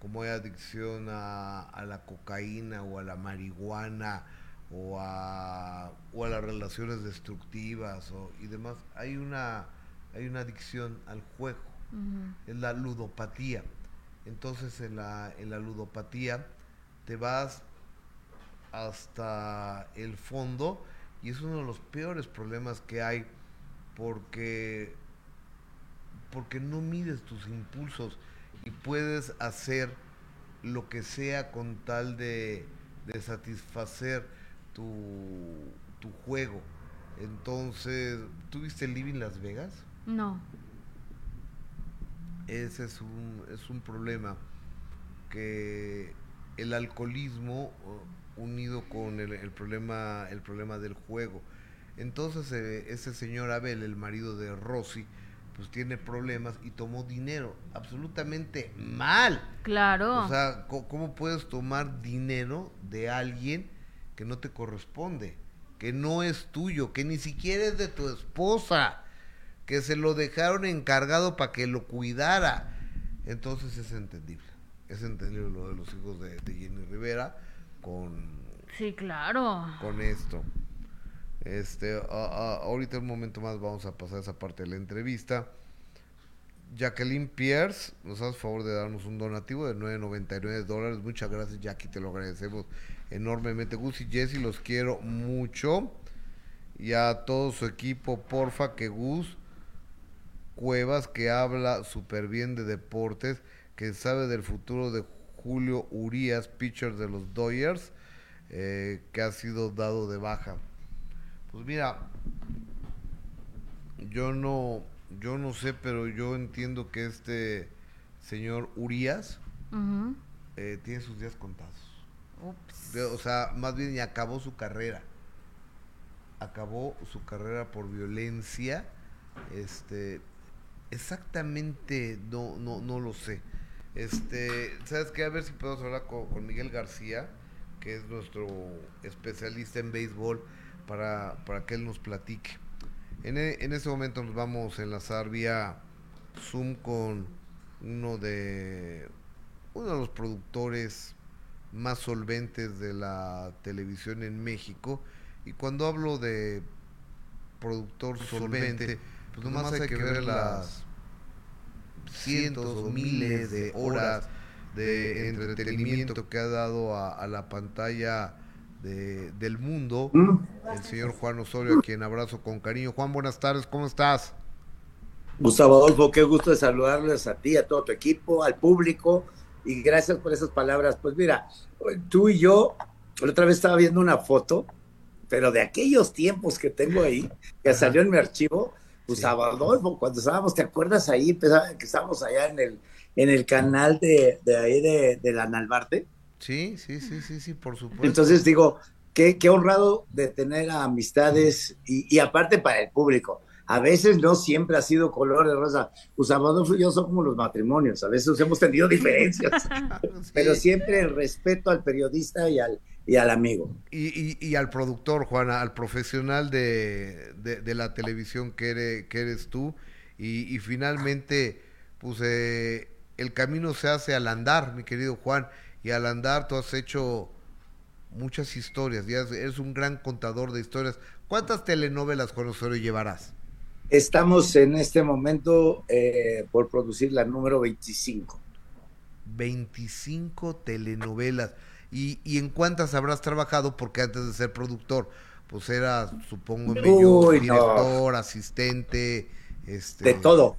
como hay adicción a, a la cocaína o a la marihuana o a, o a las relaciones destructivas o, y demás, hay una, hay una adicción al juego es la ludopatía. Entonces en la, en la ludopatía te vas hasta el fondo y es uno de los peores problemas que hay porque, porque no mides tus impulsos y puedes hacer lo que sea con tal de, de satisfacer tu, tu juego. Entonces, ¿tuviste Living Las Vegas? No. ese es un, es un problema que el alcoholismo o, unido con el, el problema el problema del juego. Entonces eh, ese señor Abel, el marido de Rosy, pues tiene problemas y tomó dinero absolutamente mal. Claro. O sea, ¿cómo puedes tomar dinero de alguien que no te corresponde? Que no es tuyo, que ni siquiera es de tu esposa, que se lo dejaron encargado para que lo cuidara. Entonces es entendible. Es entendible lo de los hijos de, de Jenny Rivera con, sí, claro. con esto. Este, a- a- ahorita un momento más vamos a pasar esa parte de la entrevista. Jacqueline Pierce nos hace favor de darnos un donativo de 9.99 dólares. Muchas gracias, Jackie, te lo agradecemos enormemente. Gus y Jesse, los quiero mucho. Y a todo su equipo, porfa, que Gus Cuevas, que habla súper bien de deportes, que sabe del futuro de Julio Urias, pitcher de los Dodgers, eh, que ha sido dado de baja. Pues mira, yo no, yo no sé, pero yo entiendo que este señor Urias eh, tiene sus días contados. O sea, más bien ya acabó su carrera. Acabó su carrera por violencia. Este, exactamente, no, no, no lo sé. Este, ¿sabes qué? A ver si podemos hablar con, Miguel García, que es nuestro especialista en béisbol, para, para que él nos platique. En, e- en ese momento nos vamos a enlazar vía Zoom con uno de uno de los productores más solventes de la televisión en México. Y cuando hablo de productor solvente, pues nomás hay que ver las cientos o miles de horas de entretenimiento que ha dado a, a la pantalla de- del mundo el señor Juan Osorio, a quien abrazo con cariño. Juan, buenas tardes, ¿cómo estás? Gustavo Adolfo, qué gusto de saludarles a ti, a todo tu equipo, al público, y gracias por esas palabras. Pues mira, tú y yo, la otra vez estaba viendo una foto, pero de aquellos tiempos que tengo ahí, que salió en mi archivo, Gustavo Adolfo, cuando estábamos, ¿te acuerdas ahí? Que estábamos allá en el, en el canal de, de ahí de, de la Nalbarte. Sí, sí, sí, sí, sí, por supuesto. Entonces digo, qué, qué honrado de tener a amistades y, y aparte para el público. A veces no siempre ha sido color de rosa. Gustavo Adolfo y yo somos como los matrimonios. A veces hemos tenido diferencias, <laughs> pero siempre el respeto al periodista y al, y al amigo. Y, y- y al productor, Juana, al profesional de, de- de la televisión que eres, que eres tú. Y, y finalmente, pues eh, el camino se hace al andar, mi querido Juan. Y al andar tú has hecho muchas historias. Ya eres- eres un gran contador de historias. ¿Cuántas telenovelas, Juan Osorio, llevarás? Estamos en este momento eh, por producir la número 25. 25 telenovelas. ¿Y, y en cuántas habrás trabajado? Porque antes de ser productor, pues era, supongo, no. director, asistente, este, De todo,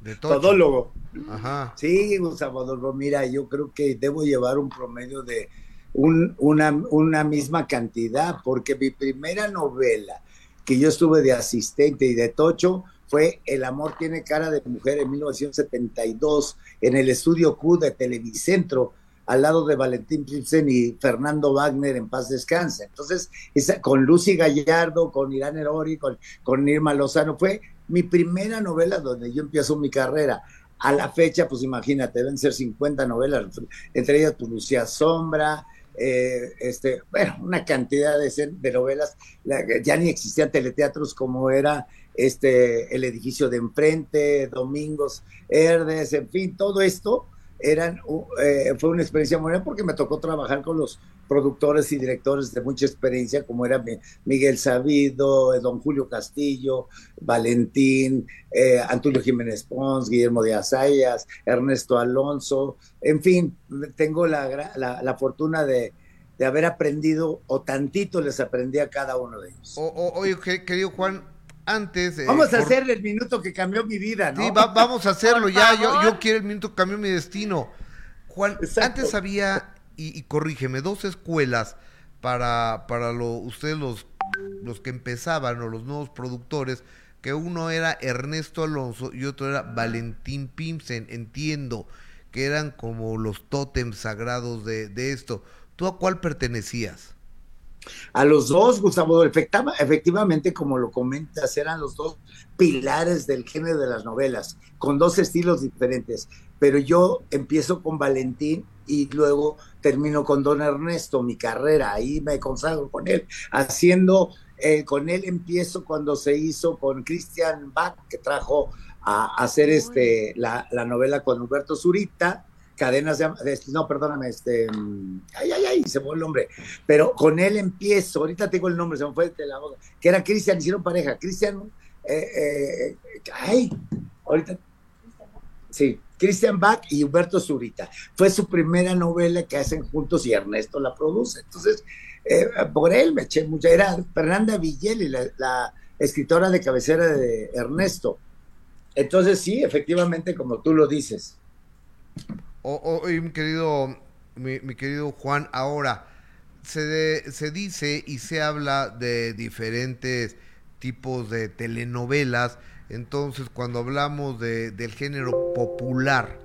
de todo. todólogo. Ajá. Sí, Gustavo mira, yo creo que debo llevar un promedio de un- una, una misma cantidad, porque mi primera novela que yo estuve de asistente y de tocho fue El amor tiene cara de mujer en 1972 en el estudio Q de Televicentro al lado de Valentín Pilsen y Fernando Wagner en paz descanse. Entonces, esa, con Lucy Gallardo, con Irán Erori, con, con Irma Lozano, fue mi primera novela donde yo empiezo mi carrera. A la fecha, pues imagínate, deben ser 50 novelas, entre ellas pues, Sombra, eh, este, bueno, una cantidad de, de novelas. La- ya ni existían teleteatros como era este El edificio de enfrente, Domingos Herdes, en fin, todo esto eran, eh, fue una experiencia muy buena porque me tocó trabajar con los productores y directores de mucha experiencia, como era Mi- Miguel Sabido, eh, don Julio Castillo, Valentín, eh, Antonio Jiménez Pons, Guillermo de Azayas, Ernesto Alonso, en fin, tengo la, la, la fortuna de, de haber aprendido, o tantito les aprendí a cada uno de ellos. Oye, que- querido Juan, antes... eh, Vamos a por- hacer el minuto que cambió mi vida, ¿no? Sí, va- vamos a hacerlo ya. Yo, yo quiero el minuto que cambió mi destino. Juan, Exacto. antes había, y, y corrígeme, dos escuelas para, para lo, ustedes los, los que empezaban o los nuevos productores, que uno era Ernesto Alonso y otro era Valentín Pimsen. Entiendo que eran como los tótems sagrados de, de esto. ¿tú a cuál pertenecías? A los dos, Gustavo, efectivamente, como lo comentas, eran los dos pilares del género de las novelas, con dos estilos diferentes. Pero yo empiezo con Valentín y luego termino con Don Ernesto, mi carrera, ahí me consagro con él, haciendo, eh, con él empiezo cuando se hizo con Christian Bach, que trajo a, hacer este, la, la novela con Humberto Zurita, cadenas de, no, perdóname, este, ay, ay, ay, se fue el nombre, pero con él empiezo, ahorita tengo el nombre, se me fue de la boca, que era Cristian, hicieron pareja, Cristian, eh, eh, ay, ahorita, sí, Cristian Bach y Humberto Zurita, fue su primera novela que hacen juntos y Ernesto la produce, entonces, eh, por él me eché mucha, era Fernanda Villeli, la, la escritora de cabecera de Ernesto, entonces sí, efectivamente, como tú lo dices, Oye, mi querido, mi, querido Juan, ahora se, se dice y se habla de diferentes tipos de telenovelas. Entonces, cuando hablamos de, del género popular,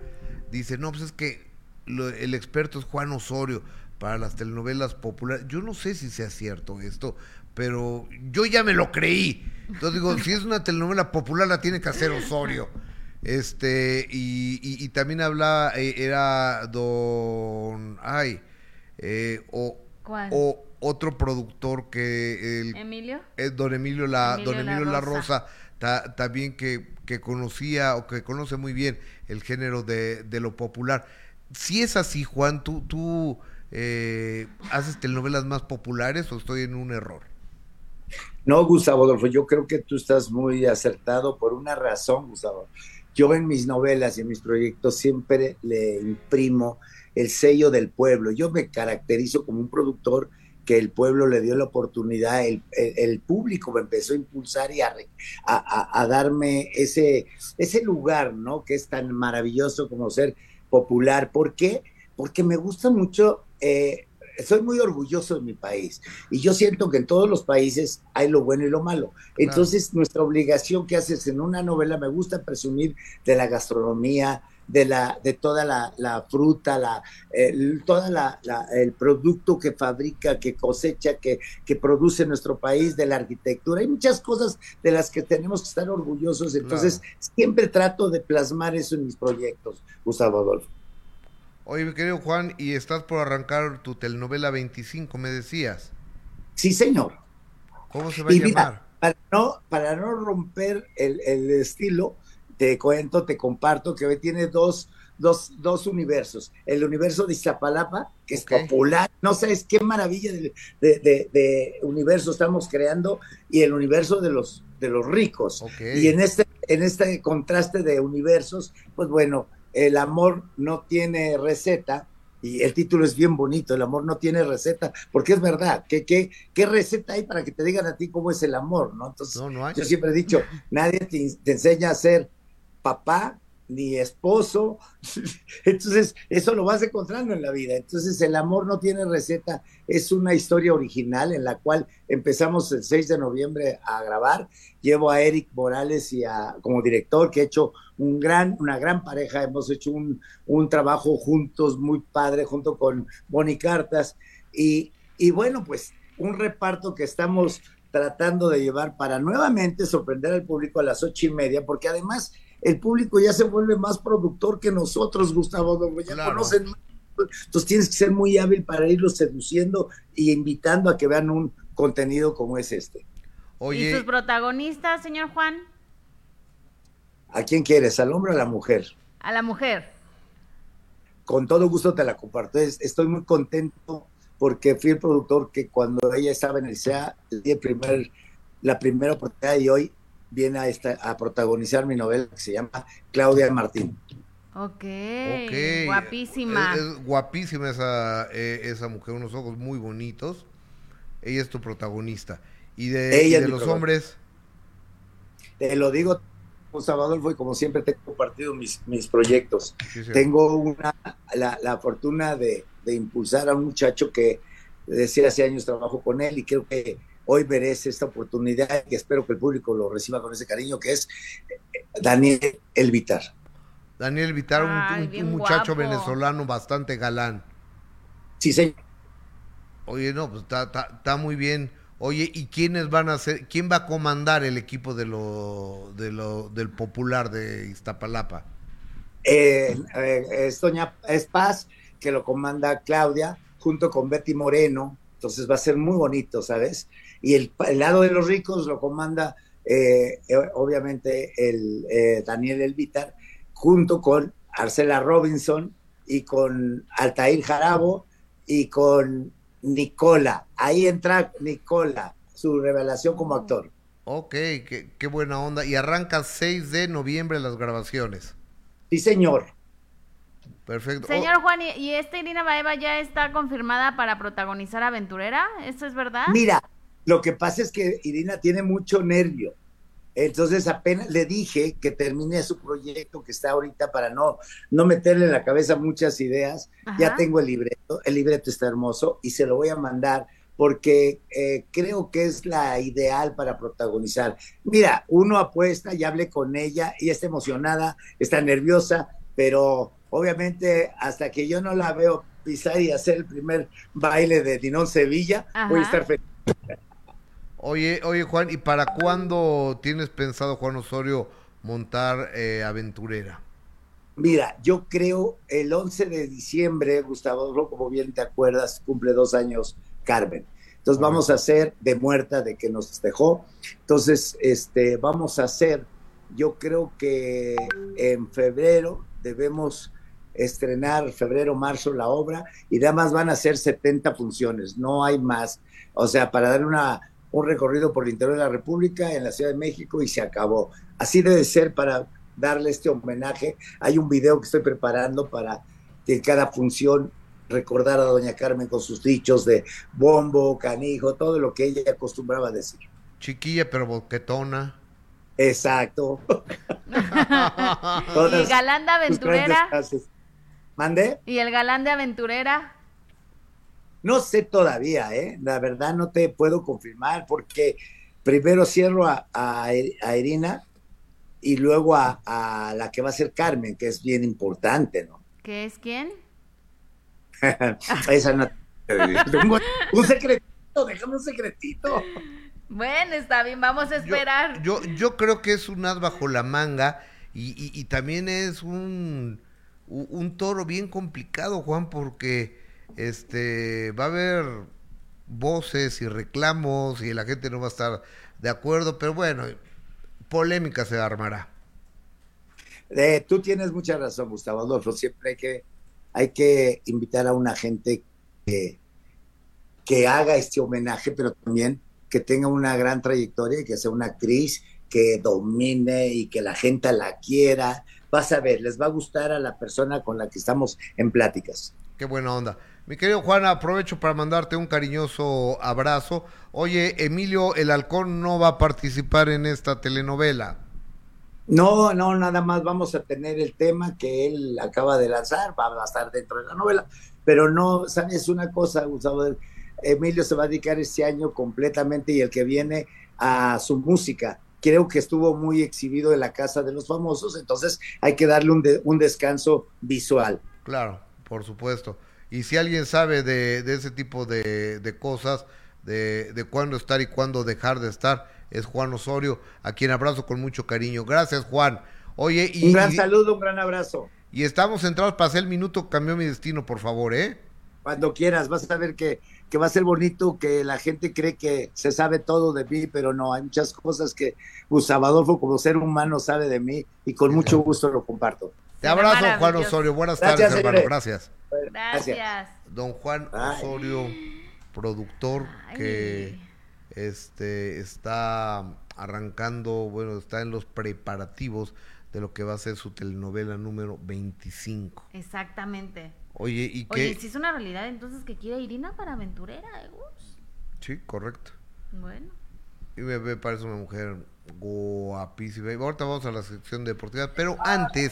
dice, no, pues es que el experto es Juan Osorio para las telenovelas populares. Yo no sé si sea cierto esto, pero yo ya me lo creí. Entonces digo, si es una telenovela popular, la tiene que hacer Osorio. Este, y, también hablaba, eh, era don, ay, eh, o, o otro productor que el, Emilio, es don Emilio la, don Emilio La Rosa, también que, que, conocía o que conoce muy bien el género de, de lo popular. Si es así, Juan, tú, tú eh, haces telenovelas más populares o estoy en un error. No, Gustavo Adolfo, yo creo que tú estás muy acertado por una razón, Gustavo. Yo en mis novelas y en mis proyectos siempre le imprimo el sello del pueblo. Yo me caracterizo como un productor que el pueblo le dio la oportunidad, el, público me empezó a impulsar y a, darme ese, ese lugar, ¿no? Que es tan maravilloso como ser popular. ¿Por qué? Porque me gusta mucho eh, soy muy orgulloso de mi país y yo siento que en todos los países hay lo bueno y lo malo. Entonces, nuestra obligación que haces en una novela, me gusta presumir de la gastronomía, de, la, de toda la, fruta, la, el, toda la, el producto que fabrica, que cosecha, que, que produce nuestro país, de la arquitectura. Hay muchas cosas de las que tenemos que estar orgullosos. Entonces, siempre trato de plasmar eso en mis proyectos, Gustavo Adolfo. Oye, mi querido Juan, y estás por arrancar tu telenovela 25, me decías. Sí, señor. ¿Cómo se va a llamar? Para no, para no romper el, estilo, te cuento, te comparto que hoy tiene dos, dos, dos universos. El universo de Iztapalapa, que es popular, no sabes qué maravilla de, de, universo estamos creando, y el universo de los, de los ricos. Y en este, en este contraste de universos, pues bueno, el amor no tiene receta, y el título es bien bonito, el amor no tiene receta, porque es verdad, ¿qué, qué, qué receta hay para que te digan a ti cómo es el amor? ¿no? Entonces, yo siempre he dicho, nadie te enseña a ser papá, ni esposo. <laughs> Entonces, eso lo vas encontrando en la vida. Entonces, el amor no tiene receta. Es una historia original en la cual empezamos el 6 de noviembre a grabar. Llevo a Eric Morales y a, como director, que he hecho un gran, una gran pareja. Hemos hecho un, un trabajo juntos muy padre, junto con Bonnie Cartas. Y, y bueno, pues un reparto que estamos tratando de llevar para nuevamente sorprender al público a las ocho y media, porque además el público ya se vuelve más productor que nosotros, Gustavo, ya conocen entonces tienes que ser muy hábil para irlos seduciendo y invitando a que vean un contenido como es este. ¿Y sus protagonistas, señor Juan? ¿A quién quieres? ¿Al hombre o a la mujer? A la mujer. Con todo gusto te la comparto. Estoy muy contento porque fui el productor que cuando ella estaba en el SEA, el primer, la primera oportunidad y hoy viene a, esta, a protagonizar mi novela que se llama Claudia Martín. Ok, okay. guapísima. Es, guapísima esa, eh, esa mujer, unos ojos muy bonitos. Ella es tu protagonista. ¿Y de, los hombres? Te lo digo, Adolfo, y como siempre te he compartido mis, mis proyectos. Tengo una, la, la fortuna de, de, impulsar a un muchacho que decía hace años trabajo con él y creo que hoy merece esta oportunidad y espero que el público lo reciba con ese cariño, que es eh, Daniel Elvitar. Daniel Vitar, un, muchacho venezolano bastante galán. Sí, señor. Oye, no, pues está muy bien. Oye, ¿y quiénes van a ser, quién va a comandar el equipo de lo, de lo, del popular de Iztapalapa? Eh, eh, es Doña es que lo comanda Claudia, junto con Betty Moreno, entonces va a ser muy bonito, ¿sabes? Y el, lado de los ricos lo comanda eh, obviamente el Daniel Elvitar, junto con Arcela Robinson y con Altair Jarabo y con Nicola. Ahí entra Nicola, su revelación como actor. Ok, qué, buena onda. Y arranca 6 de noviembre las grabaciones. Sí, señor. Perfecto. Señor Juan, ¿y esta Irina Baeva ya está confirmada para protagonizar Aventurera? ¿Esto es verdad? Mira, lo que pasa es que Irina tiene mucho nervio. Entonces apenas le dije que termine su proyecto que está ahorita para no, no meterle en la cabeza muchas ideas. Ya tengo el libreto, el libreto está hermoso y se lo voy a mandar porque eh, creo que es la ideal para protagonizar. Mira, uno apuesta, y hablé con ella, y está emocionada, está nerviosa, pero obviamente hasta que yo no la veo pisar y hacer el primer baile de Dinón Sevilla, voy a estar feliz. Oye, oye Juan, ¿y para cuándo tienes pensado, Juan Osorio, montar eh, Aventurera? Mira, yo creo el 11 de diciembre, Gustavo, como bien te acuerdas, cumple dos años Carmen. Entonces vamos a hacer de muerta de que nos dejó. Entonces, este, vamos a hacer, yo creo que en febrero debemos estrenar, febrero, marzo, la obra, y además van a ser 70 funciones, no hay más. O sea, para dar una un recorrido por el interior de la República, en la Ciudad de México y se acabó. Así debe ser para darle este homenaje. Hay un video que estoy preparando para que en cada función recordar a doña Carmen con sus dichos de bombo, canijo, todo lo que ella acostumbraba a decir. Chiquilla pero boquetona. Exacto. <laughs> ¿Y galán de aventurera? ¿Mande? ¿Y el galán de aventurera? No sé todavía, ¿eh? La verdad no te puedo confirmar porque primero cierro a, a, Irina y luego a, la que va a ser Carmen, que es bien importante, ¿no? ¿Qué es quién? <laughs> Esa no. un secretito, déjame un secretito. Bueno, está bien, vamos a esperar. Yo, yo, creo que es un as bajo la manga y, y también es un, un toro bien complicado, Juan, porque este, va a haber voces y reclamos y la gente no va a estar de acuerdo, pero bueno, polémica se armará. Eh, tú tienes mucha razón, Gustavo Adolfo. Siempre hay que, hay que invitar a una gente que, que haga este homenaje, pero también que tenga una gran trayectoria y que sea una actriz que domine y que la gente la quiera. Vas a ver, les va a gustar a la persona con la que estamos en pláticas. Qué buena onda. Mi querido Juan, aprovecho para mandarte un cariñoso abrazo. Oye, Emilio, el halcón no va a participar en esta telenovela. No, no, nada más vamos a tener el tema que él acaba de lanzar, va a estar dentro de la novela, pero no, ¿sabes una cosa, Gustavo? Emilio se va a dedicar este año completamente y el que viene a su música. Creo que estuvo muy exhibido en la casa de los famosos, entonces hay que darle un, un descanso visual. Claro, por supuesto. Y si alguien sabe de, ese tipo de, cosas, de, de cuándo estar y cuándo dejar de estar, es Juan Osorio, a quien abrazo con mucho cariño. Gracias, Juan. Oye, y, un gran saludo, un gran abrazo. Y estamos centrados para hacer el minuto, cambió mi destino, por favor, ¿eh? Cuando quieras, vas a ver que, que va a ser bonito, que la gente cree que se sabe todo de mí, pero no, hay muchas cosas que Gustavo Adolfo como ser humano sabe de mí y con mucho gusto lo comparto. Te abrazo, Juan Osorio. Buenas tardes, hermano. Gracias. Gracias. Don Juan Osorio, productor que este está arrancando, bueno, está en los preparativos de lo que va a ser su telenovela número 25. Exactamente. Oye, ¿y qué? Oye, si es una realidad entonces que quiere Irina para aventurera, ¿eh, Sí, correcto. Bueno. Y me, parece una mujer guapísima. Ahorita vamos a la sección deportiva, pero antes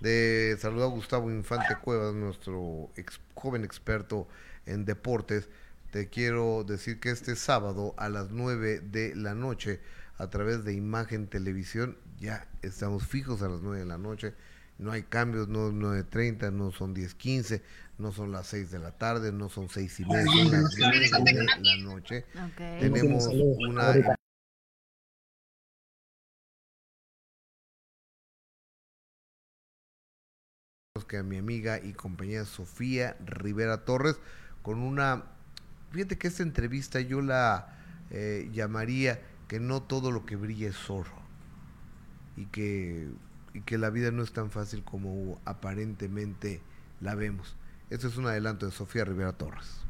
de saludar a Gustavo Infante Cuevas, nuestro joven experto en deportes. Te quiero decir que este sábado a las 9 de la noche, a través de Imagen Televisión, ya estamos fijos a las 9 de la noche, no hay cambios, no es 9.30, no son 10.15, no son las 6 de la tarde, no son 6 y media, son las 10 de la noche. Tenemos una que a mi amiga y compañera Sofía Rivera Torres con una fíjate que esta entrevista yo la eh, llamaría que no todo lo que brilla es oro y que y que la vida no es tan fácil como aparentemente la vemos. Este es un adelanto de Sofía Rivera Torres.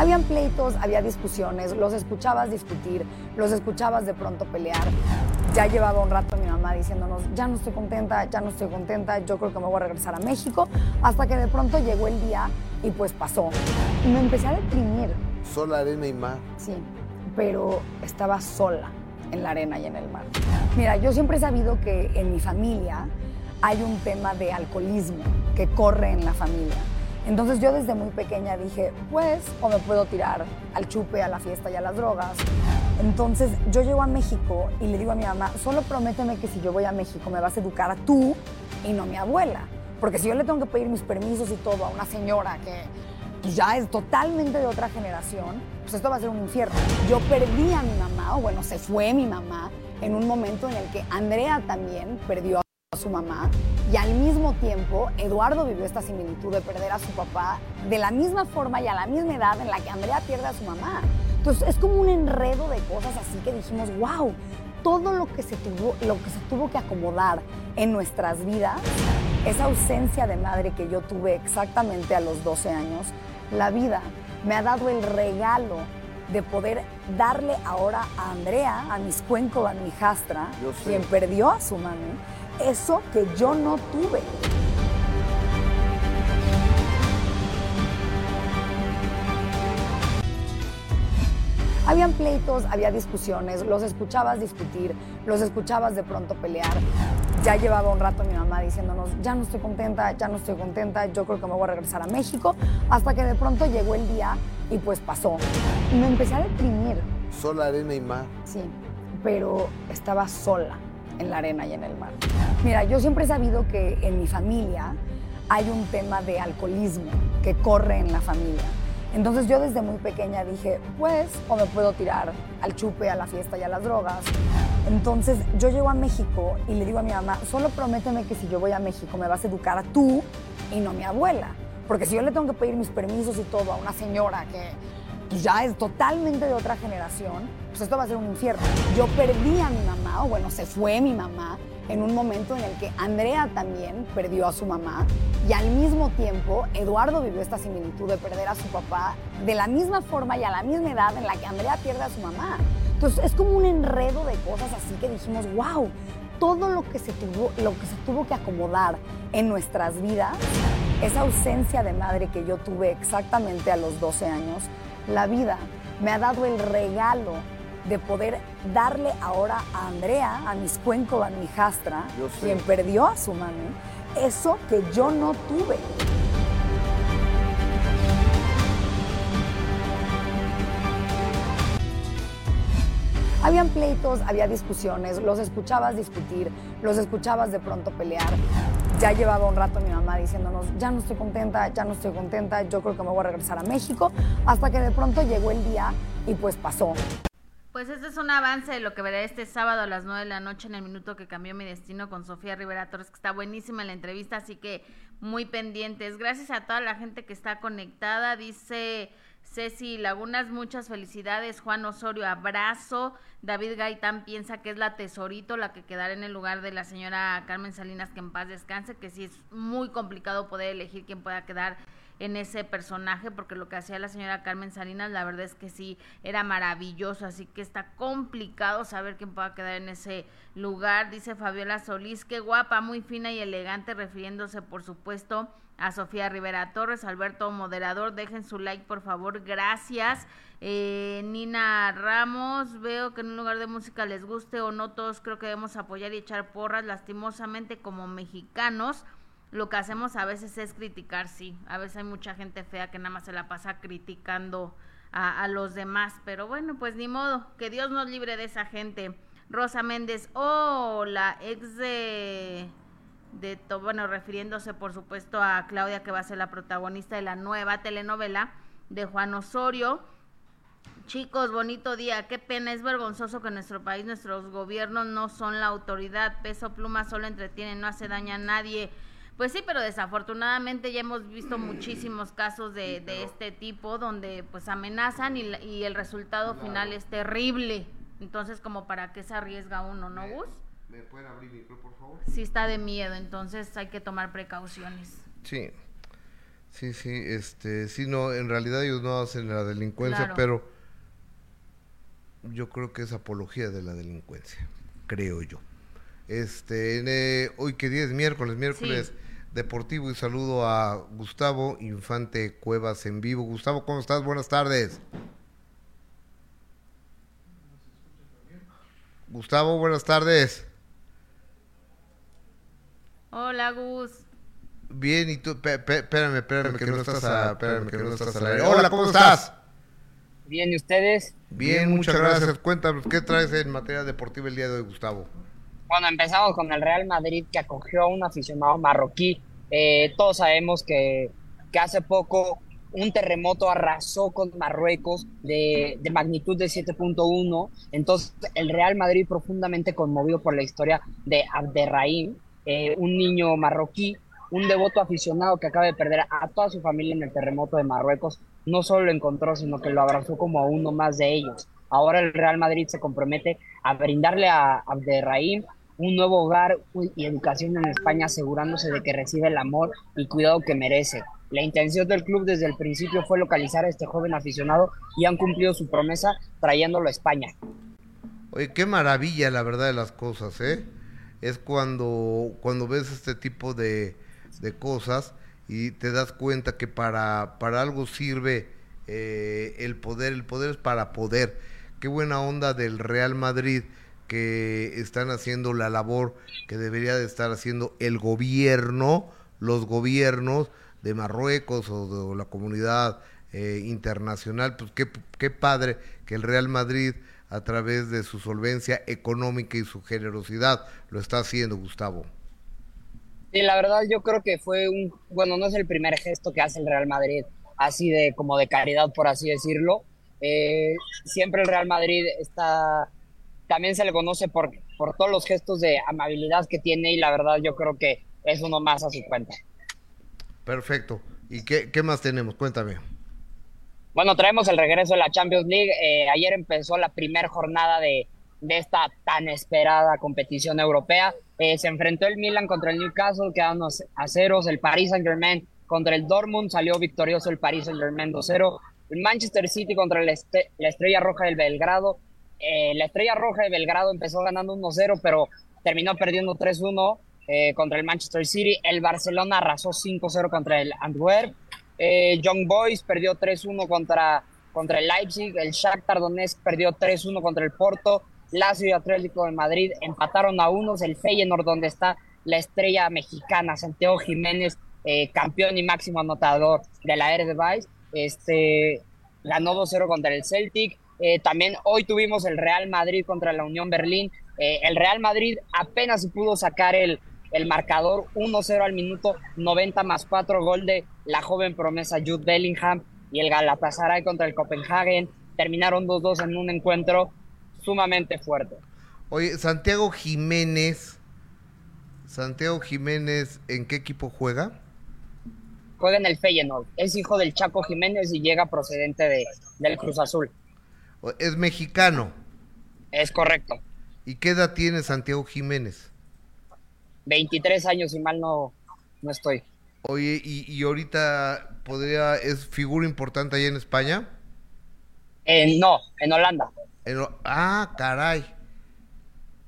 Habían pleitos, había discusiones, los escuchabas discutir, los escuchabas de pronto pelear. Ya llevaba un rato mi mamá diciéndonos, ya no estoy contenta, ya no estoy contenta, yo creo que me voy a regresar a México, hasta que de pronto llegó el día y pues pasó. Me empecé a deprimir, Sol, arena y mar. sí, pero estaba sola en la arena y en el mar. Mira, yo siempre he sabido que en mi familia hay un tema de alcoholismo que corre en la familia. Entonces yo desde muy pequeña dije, pues, o me puedo tirar al chupe, a la fiesta y a las drogas. Entonces yo llego a México y le digo a mi mamá, solo prométeme que si yo voy a México me vas a educar a tú y no mi abuela. Porque si yo le tengo que pedir mis permisos y todo a una señora que pues, ya es totalmente de otra generación, pues esto va a ser un infierno. Yo perdí a mi mamá, o bueno, se fue mi mamá, en un momento en el que Andrea también perdió a su mamá y al mismo tiempo Eduardo vivió esta similitud de perder a su papá de la misma forma y a la misma edad en la que Andrea pierde a su mamá. Entonces es como un enredo de cosas así que dijimos, wow, todo lo que se tuvo, lo que se tuvo que acomodar en nuestras vidas, esa ausencia de madre que yo tuve exactamente a los 12 años, la vida me ha dado el regalo de poder darle ahora a Andrea, a mis cuencos, a mi hijastra, quien perdió a su mami, eso que yo no tuve. Habían pleitos, había discusiones, los escuchabas discutir, los escuchabas de pronto pelear. Ya llevaba un rato mi mamá diciéndonos, ya no estoy contenta, ya no estoy contenta, yo creo que me voy a regresar a México, hasta que de pronto llegó el día y pues pasó. Me empecé a deprimir, Sol, arena y mar. sí, pero estaba sola en la arena y en el mar. Mira, yo siempre he sabido que en mi familia hay un tema de alcoholismo que corre en la familia. Entonces yo desde muy pequeña dije, pues, o me puedo tirar al chupe, a la fiesta y a las drogas. Entonces yo llego a México y le digo a mi mamá, solo prométeme que si yo voy a México me vas a educar a tú y no mi abuela. Porque si yo le tengo que pedir mis permisos y todo a una señora que pues, ya es totalmente de otra generación, pues esto va a ser un infierno. Yo perdí a mi mamá, o bueno, se fue mi mamá, en un momento en el que Andrea también perdió a su mamá y al mismo tiempo Eduardo vivió esta similitud de perder a su papá de la misma forma y a la misma edad en la que Andrea pierde a su mamá. Entonces es como un enredo de cosas así que dijimos, wow, todo lo que se tuvo, lo que se tuvo que acomodar en nuestras vidas, esa ausencia de madre que yo tuve exactamente a los 12 años, la vida me ha dado el regalo de poder darle ahora a Andrea, a mis cuencos, a mi hijastra, quien perdió a su mami, eso que yo no tuve. Habían pleitos, había discusiones, los escuchabas discutir, los escuchabas de pronto pelear. Ya llevaba un rato mi mamá diciéndonos, ya no estoy contenta, ya no estoy contenta, yo creo que me voy a regresar a México, hasta que de pronto llegó el día y pues pasó. Pues este es un avance de lo que veré este sábado a las 9 de la noche en el minuto que cambió mi destino con Sofía Rivera Torres, que está buenísima en la entrevista, así que muy pendientes. Gracias a toda la gente que está conectada. Dice Ceci Lagunas, muchas felicidades. Juan Osorio, abrazo. David Gaitán piensa que es la tesorito la que quedará en el lugar de la señora Carmen Salinas, que en paz descanse, que sí es muy complicado poder elegir quién pueda quedar en ese personaje, porque lo que hacía la señora Carmen Salinas, la verdad es que sí, era maravilloso, así que está complicado saber quién pueda quedar en ese lugar. Dice Fabiola Solís, qué guapa, muy fina y elegante, refiriéndose, por supuesto, a Sofía Rivera Torres, Alberto Moderador, dejen su like, por favor, gracias. Eh, Nina Ramos, veo que en un lugar de música les guste o no, todos creo que debemos apoyar y echar porras, lastimosamente como mexicanos lo que hacemos a veces es criticar, sí. A veces hay mucha gente fea que nada más se la pasa criticando a, los demás. Pero bueno, pues ni modo, que Dios nos libre de esa gente. Rosa Méndez, oh, la ex de, de, bueno, refiriéndose por supuesto a Claudia que va a ser la protagonista de la nueva telenovela de Juan Osorio. Chicos, bonito día. Qué pena, es vergonzoso que nuestro país nuestros gobiernos no son la autoridad. Peso pluma solo entretiene, no hace daño a nadie. Pues sí, pero desafortunadamente ya hemos visto muchísimos casos de, de este tipo donde pues amenazan y, y el resultado final es terrible. Entonces, como para qué se arriesga uno, ¿no, Gus? ¿Me pueden abrir micro, por favor? Sí está de miedo, entonces hay que tomar precauciones. Sí. Sí, sí, este, sí, no, en realidad ellos no hacen la delincuencia, pero yo creo que es apología de la delincuencia, creo yo. Este, eh, hoy que día es miércoles, miércoles deportivo y saludo a Gustavo Infante Cuevas en vivo. Gustavo, ¿cómo estás? Buenas tardes. Gustavo, buenas tardes. Hola, Gus. Bien, y tú, espérame, espérame, que, no estás, a, espérame, que no estás al aire. Hola, ¿cómo estás? Bien, ¿y ustedes? Bien, muchas gracias. Cuéntanos, ¿qué traes en materia deportiva el día de hoy, Gustavo? Bueno, empezamos con el Real Madrid que acogió a un aficionado marroquí. Eh, todos sabemos que, que hace poco un terremoto arrasó con Marruecos de, magnitud de 7.1. Entonces, el Real Madrid, profundamente conmovido por la historia de Abderrahim, eh, un niño marroquí, un devoto aficionado que acaba de perder a toda su familia en el terremoto de Marruecos, no solo lo encontró, sino que lo abrazó como a uno más de ellos. Ahora el Real Madrid se compromete a brindarle a Abderrahim un nuevo hogar y educación en España, asegurándose de que recibe el amor y cuidado que merece. La intención del club desde el principio fue localizar a este joven aficionado y han cumplido su promesa trayéndolo a España. Oye, qué maravilla la verdad de las cosas, ¿eh? Es cuando, cuando ves este tipo de, cosas y te das cuenta que para, para algo sirve eh, el poder, el poder es para poder. Qué buena onda del Real Madrid que están haciendo la labor que debería de estar haciendo el gobierno, los gobiernos, de Marruecos o de la comunidad eh, internacional, pues qué, padre que el Real Madrid a través de su solvencia económica y su generosidad lo está haciendo, Gustavo. Sí, la verdad yo creo que fue un, bueno, no es el primer gesto que hace el Real Madrid, así de como de caridad, por así decirlo. Eh, siempre el Real Madrid está, también se le conoce por, por todos los gestos de amabilidad que tiene y la verdad yo creo que es uno más a su cuenta. Perfecto. ¿Y qué, más tenemos? Cuéntame. Bueno, traemos el regreso de la Champions League. Eh, ayer empezó la primera jornada de, esta tan esperada competición europea. Eh, se enfrentó el Milan contra el Newcastle, quedaron a ceros. El Paris Saint Germain contra el Dortmund, salió victorioso el Paris Saint Germain 2-0. El Manchester City contra la Estrella Roja del Belgrado. Eh, la Estrella Roja de Belgrado empezó ganando 1-0, pero terminó perdiendo 3-1. Eh, contra el Manchester City. El Barcelona arrasó 5-0 contra el Antwerp. Eh, Young Boys perdió 3-1 contra, contra el Leipzig. El Shakhtar Donetsk perdió 3-1 contra el Porto. Lazio y Atlético de Madrid empataron a unos. El Feyenoord, donde está la estrella mexicana, Santiago Jiménez, eh, campeón y máximo anotador de la Eredivisie, este, ganó 2-0 contra el Celtic. También hoy tuvimos el Real Madrid contra la Unión Berlín. el Real Madrid apenas pudo sacar el, el marcador 1-0 al minuto 90 más 4 gol de la joven promesa Jude Bellingham y el Galatasaray contra el Copenhagen terminaron 2-2 en un encuentro sumamente fuerte. Oye, Santiago Jiménez, Santiago Jiménez, ¿en qué equipo juega? Juega en el Feyenoord, es hijo del Chaco Jiménez y llega procedente de, del Cruz Azul. Es mexicano. Es correcto. ¿Y qué edad tiene Santiago Jiménez? 23 años, y mal no, no estoy. Oye, ¿y, ahorita podría, es figura importante ahí en España? no, en Holanda. ah, caray.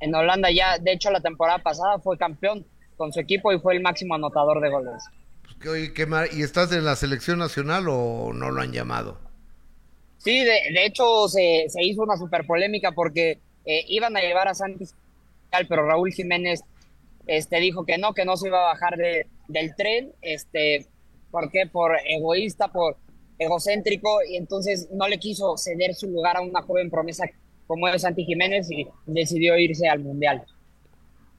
En Holanda ya, de hecho la temporada pasada fue campeón con su equipo y fue el máximo anotador de goles. Pues, oye, ¿qué ¿Y estás en la selección nacional o no lo han llamado? Sí, de, hecho se, hizo una super polémica porque eh, iban a llevar a Santi, pero Raúl Jiménez este, dijo que no, que no se iba a bajar de, del tren, este, ¿por qué? Por egoísta, por egocéntrico y entonces no le quiso ceder su lugar a una joven promesa como es Santi Jiménez y decidió irse al Mundial.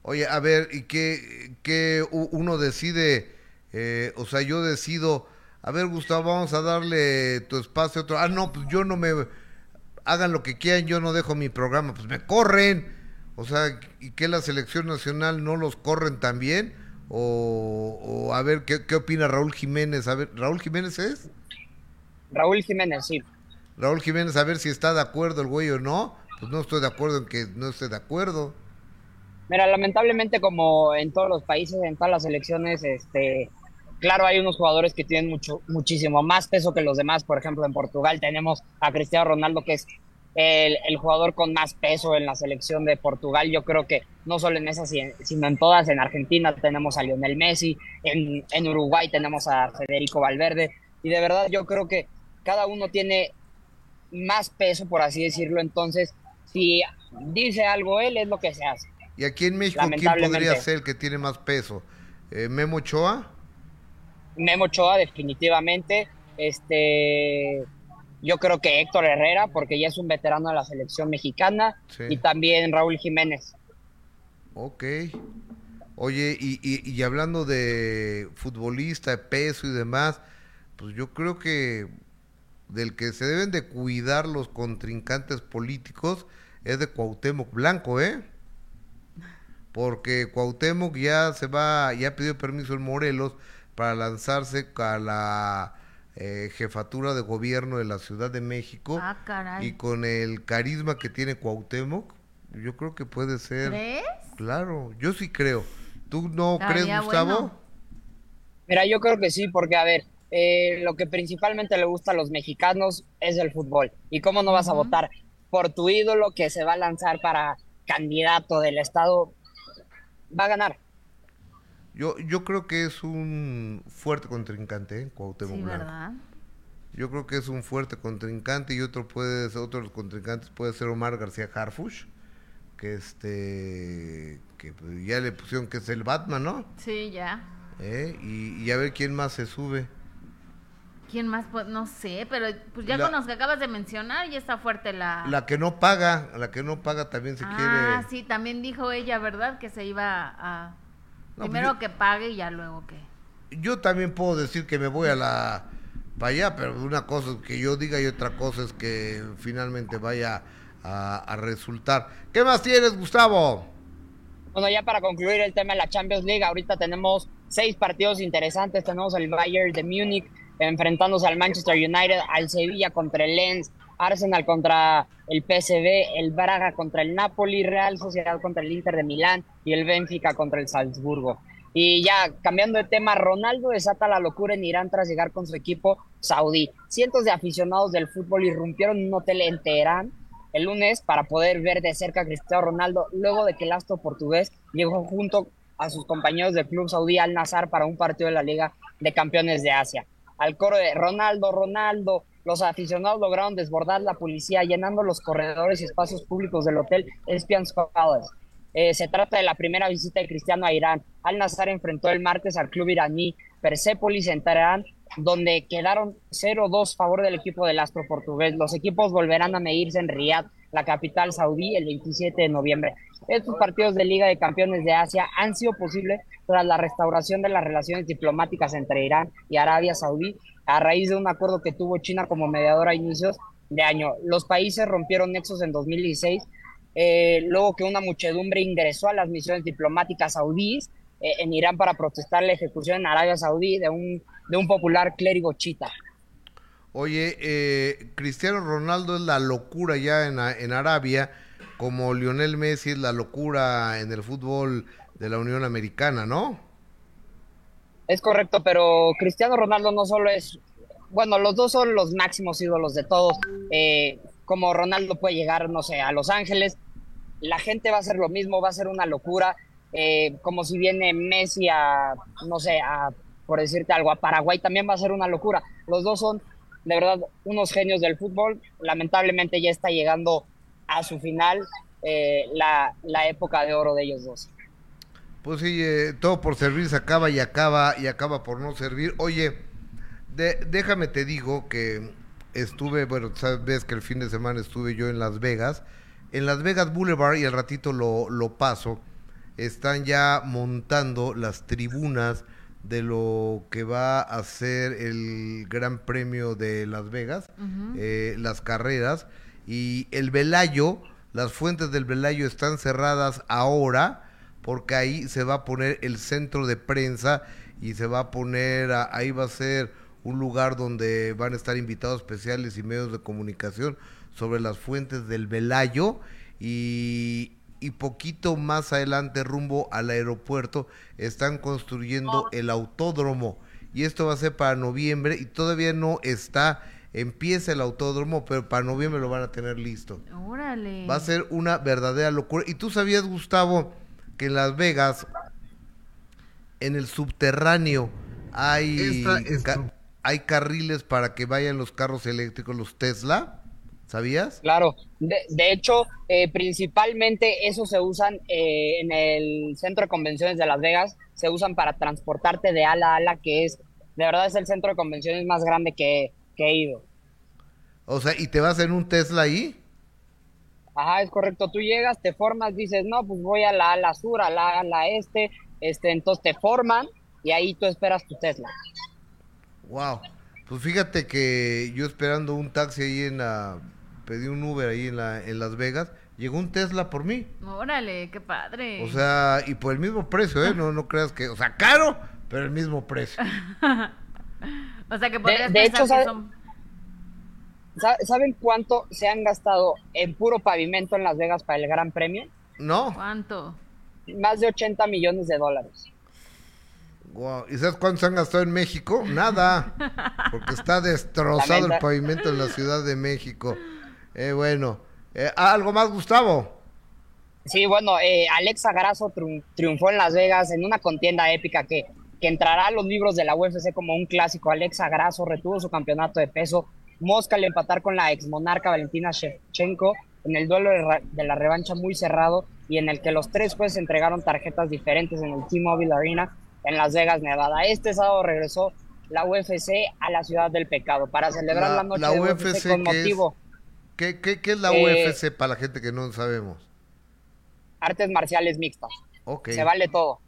Oye, a ver, ¿y qué, qué uno decide? Eh, o sea, yo decido, a ver, Gustavo, vamos a darle tu espacio a otro. Ah, no, pues yo no me. Hagan lo que quieran, yo no dejo mi programa, pues me corren. O sea, ¿y que la selección nacional no los corren también? O, a ver, ¿qué, ¿qué opina Raúl Jiménez? A ver, ¿Raúl Jiménez es? Raúl Jiménez, sí. Raúl Jiménez, a ver si está de acuerdo el güey o no. Pues no estoy de acuerdo en que no esté de acuerdo. Mira, lamentablemente como en todos los países, en todas las elecciones, este, claro, hay unos jugadores que tienen mucho, muchísimo más peso que los demás. Por ejemplo, en Portugal tenemos a Cristiano Ronaldo, que es el, el, jugador con más peso en la selección de Portugal. Yo creo que no solo en esas, sino en todas. En Argentina tenemos a Lionel Messi, en, en Uruguay tenemos a Federico Valverde. Y de verdad yo creo que cada uno tiene más peso, por así decirlo. Entonces, si dice algo él, es lo que se hace. ¿Y aquí en México quién podría ser el que tiene más peso? Eh, ¿Memo Ochoa? Memo Ochoa, definitivamente. Este, yo creo que Héctor Herrera, porque ya es un veterano de la selección mexicana. Y también Raúl Jiménez. Ok. Oye, y, y, hablando de futbolista, de peso y demás, pues yo creo que del que se deben de cuidar los contrincantes políticos es de Cuauhtémoc Blanco, ¿eh? porque Cuauhtémoc ya se va, ya pidió permiso en Morelos para lanzarse a la eh, jefatura de gobierno de la Ciudad de México. Ah, y con el carisma que tiene Cuauhtémoc, yo creo que puede ser. ¿Crees? Claro, yo sí creo. ¿Tú no crees, Gustavo? Mira, yo creo que sí, porque a ver, eh, lo que principalmente le gusta a los mexicanos es el fútbol. ¿Y cómo no vas a votar por tu ídolo que se va a lanzar para candidato del Estado? va a ganar. Yo, yo creo que es un fuerte contrincante, ¿eh? Cuauhtémoc sí, ¿verdad? Yo creo que es un fuerte contrincante y otro puede ser, otro de los contrincantes puede ser Omar García Harfush, que este que ya le pusieron que es el Batman, ¿no? Sí, ya. ¿Eh? Y, y a ver quién más se sube. ¿Quién más? Pues no sé, pero pues ya con los que acabas de mencionar ya está fuerte la... La que no paga, la que no paga también se quiere... Ah, sí, también dijo ella, ¿verdad? Que se iba a... Pues primero que pague y ya luego que... Yo también puedo decir que me voy a la... para allá, pero una cosa es que yo diga y otra cosa es que finalmente vaya a, a resultar. ¿Qué más tienes, Gustavo? Bueno, ya para concluir el tema de la Champions League, ahorita tenemos seis partidos interesantes. Tenemos el Bayern de Múnich enfrentándose al Manchester United, al Sevilla contra el Lens, Arsenal contra el PSV, el Braga contra el Napoli, Real Sociedad contra el Inter de Milán y el Benfica contra el Salzburgo. Y ya cambiando de tema, Ronaldo desata la locura en Irán tras llegar con su equipo saudí. Cientos de aficionados del fútbol irrumpieron en un hotel en Teherán el lunes para poder ver de cerca a Cristiano Ronaldo luego de que el astro portugués llegó junto a sus compañeros del club saudí Al Nazar para un partido de la Liga de Campeones de Asia al coro de Ronaldo, Ronaldo. Los aficionados lograron desbordar la policía llenando los corredores y espacios públicos del hotel Espians Palace. Eh, se trata de la primera visita de Cristiano a Irán. Al Nazar enfrentó el martes al club iraní Persepolis en Teherán, donde quedaron 0-2 a favor del equipo del astro portugués. Los equipos volverán a medirse en Riyadh, la capital saudí, el 27 de noviembre. Estos partidos de Liga de Campeones de Asia han sido posibles tras la restauración de las relaciones diplomáticas entre Irán y Arabia Saudí a raíz de un acuerdo que tuvo China como mediadora a inicios de año. Los países rompieron nexos en 2016, eh, luego que una muchedumbre ingresó a las misiones diplomáticas saudíes eh, en Irán para protestar la ejecución en Arabia Saudí de un, de un popular clérigo chita. Oye, eh, Cristiano Ronaldo es la locura ya en, en Arabia, como Lionel Messi es la locura en el fútbol de la Unión Americana, ¿no? Es correcto, pero Cristiano Ronaldo no solo es, bueno, los dos son los máximos ídolos de todos. Eh, como Ronaldo puede llegar, no sé, a Los Ángeles, la gente va a hacer lo mismo, va a ser una locura. Eh, como si viene Messi a, no sé, a, por decirte algo, a Paraguay también va a ser una locura. Los dos son, de verdad, unos genios del fútbol. Lamentablemente ya está llegando a su final eh, la, la época de oro de ellos dos. Pues sí, eh, todo por servir se acaba y acaba y acaba por no servir. Oye, déjame te digo que estuve, bueno, sabes que el fin de semana estuve yo en Las Vegas. En Las Vegas Boulevard, y al ratito lo, lo paso, están ya montando las tribunas de lo que va a ser el Gran Premio de Las Vegas, eh, las carreras, y el Velayo, las fuentes del Velayo están cerradas ahora, porque ahí se va a poner el centro de prensa y se va a poner, ahí va a ser un lugar donde van a estar invitados especiales y medios de comunicación sobre las fuentes del Velayo y, y poquito más adelante rumbo al aeropuerto están construyendo el autódromo y esto va a ser para noviembre y todavía no está empieza el autódromo, pero para noviembre lo van a tener listo. Órale. Va a ser una verdadera locura. ¿Y tú sabías, Gustavo, que en Las Vegas, en el subterráneo, hay, hay carriles para que vayan los carros eléctricos, los Tesla? ¿Sabías? Claro, de, hecho, eh, principalmente esos se usan eh, en el centro de convenciones de Las Vegas, se usan para transportarte de ala a ala, que es, de verdad es el centro de convenciones más grande que, he ido. O sea, ¿y te vas en un Tesla ahí? Ajá, es correcto. Tú llegas, te formas, dices, no, pues voy a la ala sur, a la ala este, este, entonces te forman y ahí tú esperas tu Tesla. Wow. Pues fíjate que yo esperando un taxi ahí en la pedí un Uber ahí en, la, en Las Vegas, llegó un Tesla por mí. Órale, qué padre. O sea, y por el mismo precio, ¿eh? No, no creas que, o sea, caro, pero el mismo precio. <laughs> o sea, que podrías de, hecho, ¿saben cuánto se han gastado en puro pavimento en Las Vegas para el Gran Premio? No. ¿Cuánto? Más de 80 millones de dólares. ¿Y sabes cuánto se han gastado en México? Nada. <laughs> Porque está destrozado el pavimento en la Ciudad de México. Eh, bueno, eh, ¿algo más, Gustavo? Sí, bueno, eh, Alexa Grasso triunfó en Las Vegas en una contienda épica que, que entrará a los libros de la UFC como un clásico. Alexa Grasso retuvo su campeonato de peso. Mosca al empatar con la ex monarca Valentina Shevchenko en el duelo de, la revancha muy cerrado y en el que los tres jueces entregaron tarjetas diferentes en el T-Mobile Arena en Las Vegas, Nevada. Este sábado regresó la UFC a la ciudad del pecado para celebrar la, noche de UFC, con motivo. ¿Qué, qué, es la eh, UFC para la gente que no sabemos? Artes marciales mixtas. Se vale todo.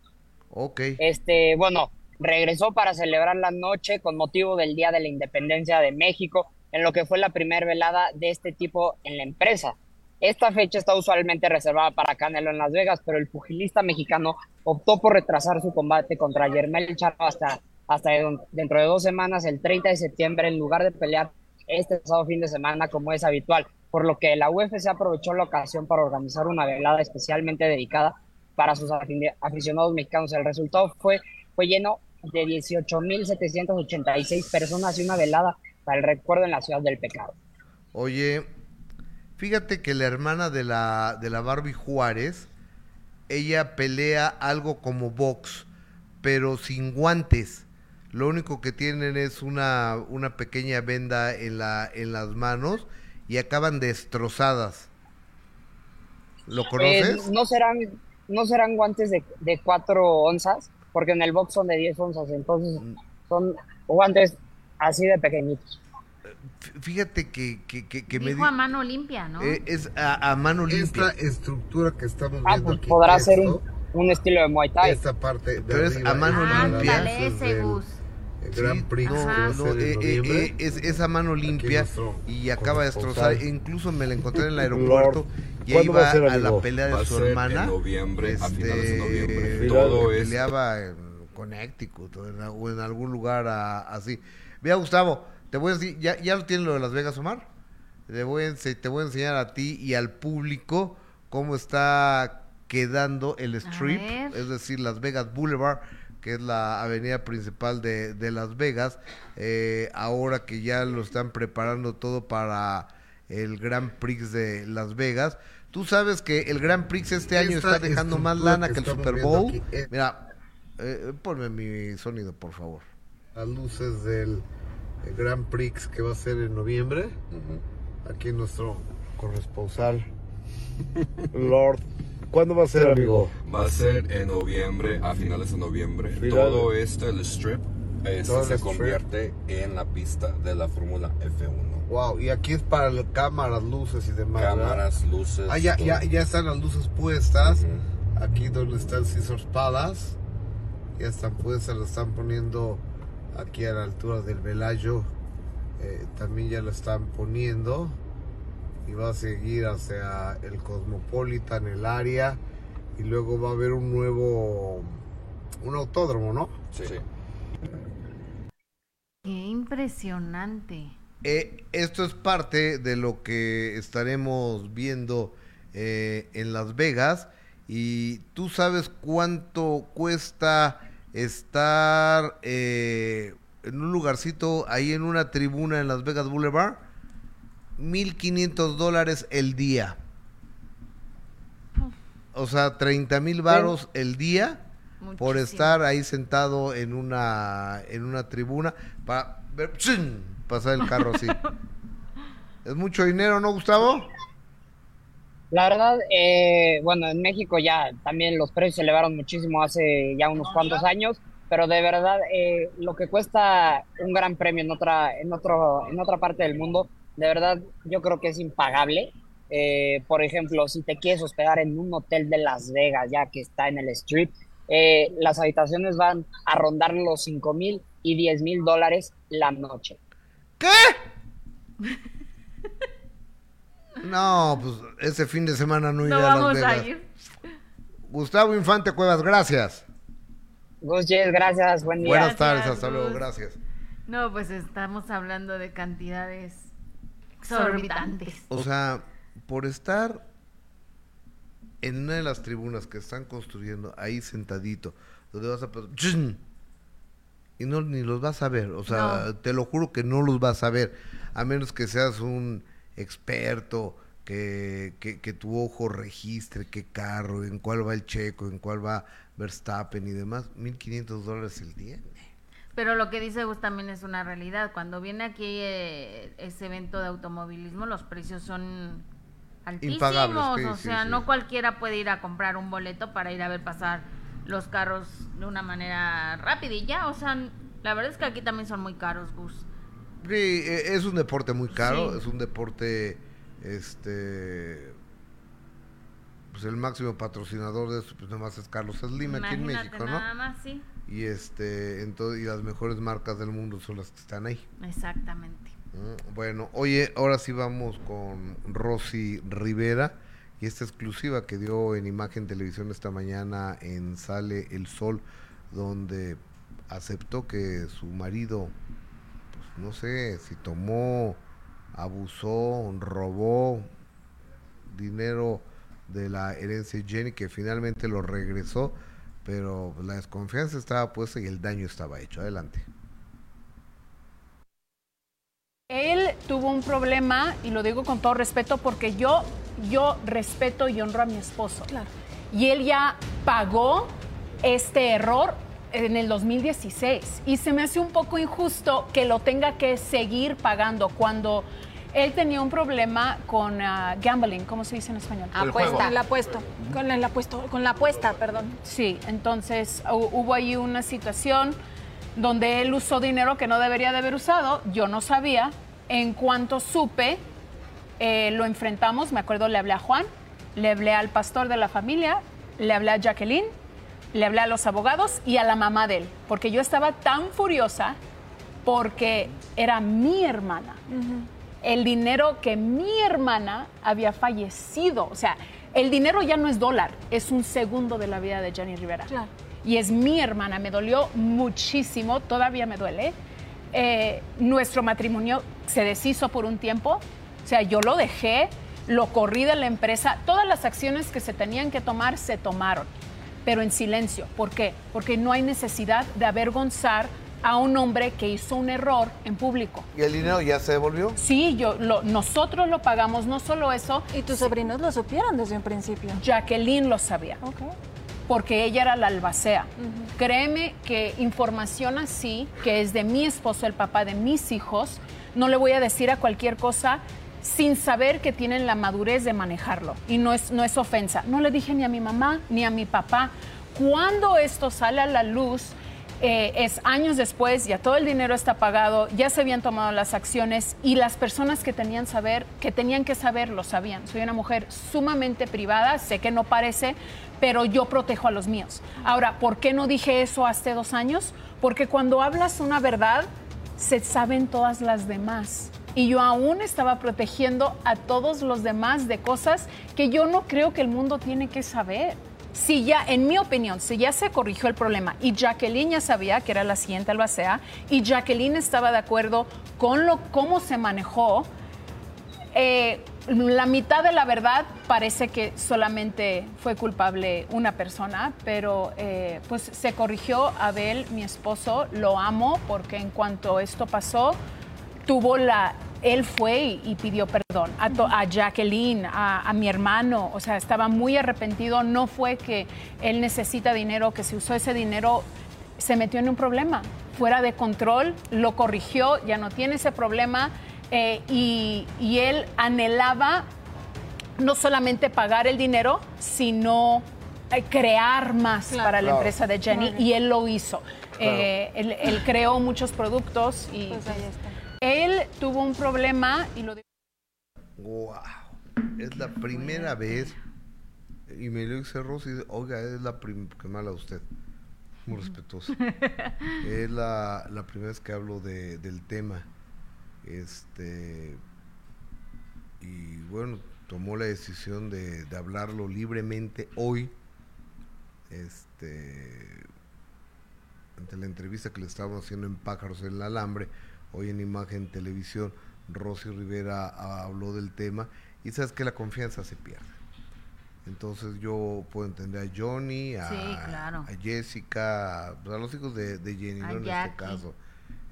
Ok. Este, bueno, regresó para celebrar la noche con motivo del Día de la Independencia de México, en lo que fue la primera velada de este tipo en la empresa. Esta fecha está usualmente reservada para Canelo en Las Vegas, pero el pugilista mexicano optó por retrasar su combate contra Yermel Charlo hasta, hasta dentro de dos semanas, el 30 de septiembre, en lugar de pelear este pasado fin de semana como es habitual, por lo que la UFC aprovechó la ocasión para organizar una velada especialmente dedicada para sus aficionados mexicanos. El resultado fue, fue lleno de 18.786 personas y una velada para el recuerdo en la ciudad del pecado. Oye, fíjate que la hermana de la, de la Barbie Juárez, ella pelea algo como box, pero sin guantes. Lo único que tienen es una, una pequeña venda en, la, en las manos y acaban destrozadas. ¿Lo eh, conoces? no, serán, no serán guantes de, de 4 onzas, porque en el box son de 10 onzas, entonces mm. son guantes así de pequeñitos. Fíjate que, que, que, me dijo a mano limpia, ¿no? Eh, es a, mano limpia. Esta estructura que estamos ah, viendo pues podrá ser un, un, estilo de Muay Thai. Esta parte de Pero es a mano limpia. ese bus. Gran Prix no, eh, eh, es esa mano limpia y acaba de destrozar. Incluso me la encontré en el <laughs> aeropuerto y ahí va a, la pelea de su hermana. En noviembre, este, a finales de noviembre. Todo peleaba en Connecticut o en, algún lugar así. Mira, Gustavo, te voy a decir, ¿ya, ya lo tienes lo de Las Vegas, Omar? Te voy, a, te voy a enseñar a ti y al público cómo está quedando el strip, es decir, Las Vegas Boulevard que es la avenida principal de, de Las Vegas, eh, ahora que ya lo están preparando todo para el Grand Prix de Las Vegas. Tú sabes que el Grand Prix este año está dejando más lana que, el Super Bowl. Eh, Mira, eh, ponme mi sonido, por favor. Las luces del Grand Prix que va a ser en noviembre. Aquí nuestro corresponsal, <laughs> Lord ¿Cuándo va a ser, amigo? Va a ser en noviembre, a finales de noviembre. Todo esto, el strip, Este Todo el se strip. convierte en la pista de la Fórmula F1. Wow, y aquí es para el- cámaras, luces y demás. ¿verdad? Cámaras, luces. Ah, ya, todo. ya, ya están las luces puestas. Ujú. Aquí donde está el Caesars Palace. Ya están puestas, las están poniendo aquí a la altura del Velayo. Eh, también ya lo están poniendo. Y va a seguir hacia el Cosmopolitan, el área. Y luego va a haber un nuevo. Un autódromo, ¿no? Sí. Qué impresionante. Eh, esto es parte de lo que estaremos viendo eh, en Las Vegas. Y tú sabes cuánto cuesta estar eh, en un lugarcito ahí en una tribuna en Las Vegas Boulevard. 1.500 dólares el día. O sea, 30 mil varos el día por estar ahí sentado en una en una tribuna para ver pasar el carro así. <laughs> es mucho dinero, ¿no, Gustavo? La verdad, eh, bueno, en México ya también los precios se elevaron muchísimo hace ya unos cuantos años, pero de verdad eh, lo que cuesta un gran premio en otra, en otro, en otra parte del mundo, de verdad yo creo que es impagable. Eh, por ejemplo, si te quieres hospedar en un hotel de Las Vegas, ya que está en el Strip, eh, las habitaciones van a rondar los 5 mil y 10 mil dólares la noche. ¿Qué? <laughs> No, pues ese fin de semana no iré No a Las vamos Vegas. a ir. Gustavo Infante Cuevas, gracias. Gus, gracias, buen día. Buenas Gracias, tardes, hasta luego, gracias. No, pues estamos hablando de cantidades exorbitantes. O sea, por estar en una de las tribunas que están construyendo ahí sentadito, donde vas a pasar, y no ni los vas a ver, o sea, No. te lo juro que no los vas a ver, a menos que seas un experto, que, que, que tu ojo registre qué carro, en cuál va el checo, en cuál va Verstappen y demás, 1500 dólares el día. Pero lo que dice Gus también es una realidad. Cuando viene aquí eh, ese evento de automovilismo, los precios son altísimos. Sí, o sea, sí. no cualquiera puede ir a comprar un boleto para ir a ver pasar los carros de una manera rápida y ya. O sea, la verdad es que aquí también son muy caros, Gus. Sí, eh, es un deporte muy caro, es un deporte, este, pues el máximo patrocinador de eso, pues nada más es Carlos Slim aquí en México, ¿no? nada más, sí. Y este, entonces, y las mejores marcas del mundo son las que están ahí. Exactamente. Mm, Bueno, oye, ahora sí vamos con Rosy Rivera y esta exclusiva que dio en Imagen Televisión esta mañana en Sale el Sol, donde aceptó que su marido, pues no sé, si tomó, abusó, robó dinero de la herencia Jenny, que finalmente lo regresó, pero la desconfianza estaba puesta y el daño estaba hecho. Adelante. Él tuvo un problema, y lo digo con todo respeto, porque yo, yo respeto y honro a mi esposo. Y él ya pagó este error en el 2016. Y se me hace un poco injusto que lo tenga que seguir pagando cuando él tenía un problema con ah, gambling, ¿cómo se dice en español? Apuesta. Con el apuesto. Con el apuesto. Con la apuesta, perdón. Sí, entonces hu- hubo ahí una situación donde él usó dinero que no debería de haber usado, yo no sabía. En cuanto supe, eh, lo enfrentamos, me acuerdo, le hablé a Juan, le hablé al pastor de la familia, le hablé a Jacqueline, le hablé a los abogados y a la mamá de él, porque yo estaba tan furiosa porque era mi hermana el dinero que mi hermana había fallecido. O sea, el dinero ya no es dólar, es un segundo de la vida de Jenny Rivera. Claro. Y es mi hermana, me dolió muchísimo, todavía me duele. Eh, nuestro matrimonio se deshizo por un tiempo, o sea, yo lo dejé, lo corrí de la empresa, todas las acciones que se tenían que tomar se tomaron, pero en silencio. ¿Por qué? Porque no hay necesidad de avergonzar a un hombre que hizo un error en público. ¿Y el dinero ya se devolvió? Sí, yo, lo- nosotros lo pagamos, no solo eso. Y tus sobrinos lo supieron desde un principio. Jacqueline lo sabía, Ok. porque ella era la albacea. Créeme que información así, que es de mi esposo, el papá de mis hijos, no le voy a decir a cualquier cosa sin saber que tienen la madurez de manejarlo. Y no es, no es ofensa. No le dije ni a mi mamá ni a mi papá. Cuando esto sale a la luz, eh, es años después, ya todo el dinero está pagado, ya se habían tomado las acciones y las personas que tenían saber, que tenían que saber, lo sabían. Soy una mujer sumamente privada, sé que no parece, pero yo protejo a los míos. Ahora, ¿por qué no dije eso hace dos años? Porque cuando hablas una verdad, se saben todas las demás. Y yo aún estaba protegiendo a todos los demás de cosas que yo no creo que el mundo tiene que saber. Si ya, en mi opinión, si ya se corrigió el problema y Jacqueline ya sabía que era la siguiente albacea y Jacqueline estaba de acuerdo con lo, cómo se manejó, eh, la mitad de la verdad parece que solamente fue culpable una persona, pero eh, pues se corrigió. Abel, mi esposo, lo amo porque en cuanto esto pasó, tuvo la, él fue y, pidió perdón a, a Jacqueline, a, a, mi hermano, o sea, estaba muy arrepentido, no fue que él necesita dinero, que se usó ese dinero, se metió en un problema, fuera de control, lo corrigió, ya no tiene ese problema. Eh, y, y, él anhelaba no solamente pagar el dinero, sino eh, crear más claro, para la claro. empresa de Jenny y él lo hizo. Claro. Eh, él, él, creó muchos productos y pues él tuvo un problema y lo... Wow, es la primera vez y me lo dice Rosy, oiga, es la primera, que mala usted, muy respetuoso. <laughs> es la, la, primera vez que hablo de, del tema. Este, y bueno, tomó la decisión de, de hablarlo libremente hoy. Este, ante la entrevista que le estábamos haciendo en Pájaros en el Alambre, hoy en Imagen Televisión, Rosy Rivera habló del tema y sabes que la confianza se pierde. Entonces yo puedo entender a Johnny, a, sí, claro. a Jessica, a, los hijos de, de Jenny, ¿no? en este caso.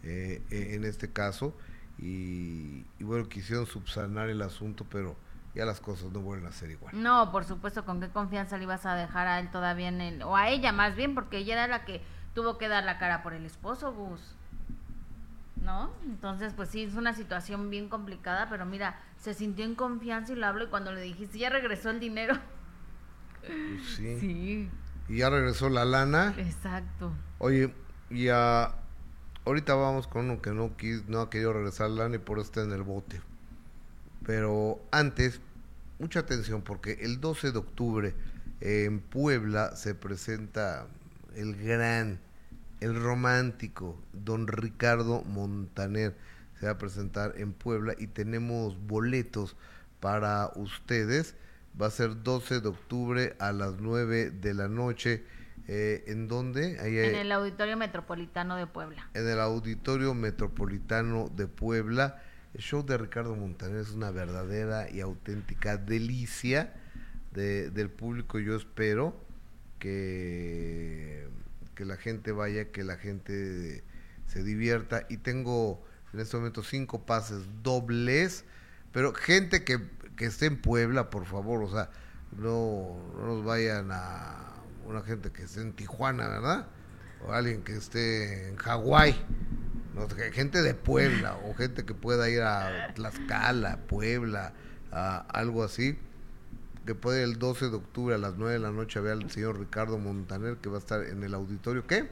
Eh, en este caso. Y, y, bueno, quisieron subsanar el asunto, pero ya las cosas no vuelven a ser igual. No, por supuesto, ¿con qué confianza le ibas a dejar a él todavía en el, o a ella más bien, porque ella era la que tuvo que dar la cara por el esposo, Gus. ¿No? Entonces, pues sí, es una situación bien complicada, pero mira, se sintió en confianza y lo hablo y cuando le dijiste, ya regresó el dinero. Pues sí. sí. Y ya regresó la lana. Exacto. Oye, y a, ahorita vamos con uno que no, quis, no ha querido regresar la lana y por eso está en el bote. Pero antes, mucha atención porque el 12 de octubre en Puebla se presenta el gran el romántico, don Ricardo Montaner, se va a presentar en Puebla y tenemos boletos para ustedes. Va a ser 12 de octubre a las 9 de la noche. Eh, ¿En dónde? Ahí, en el Auditorio Metropolitano de Puebla. En el Auditorio Metropolitano de Puebla. El show de Ricardo Montaner es una verdadera y auténtica delicia de, del público. Yo espero que que la gente vaya, que la gente se divierta. Y tengo en este momento cinco pases dobles, pero gente que, que esté en Puebla, por favor, o sea, no, no nos vayan a una gente que esté en Tijuana, ¿verdad? O alguien que esté en Hawái. Gente de Puebla o gente que pueda ir a Tlaxcala, Puebla, a algo así que puede el 12 de octubre a las 9 de la noche ver al señor Ricardo Montaner que va a estar en el auditorio ¿qué?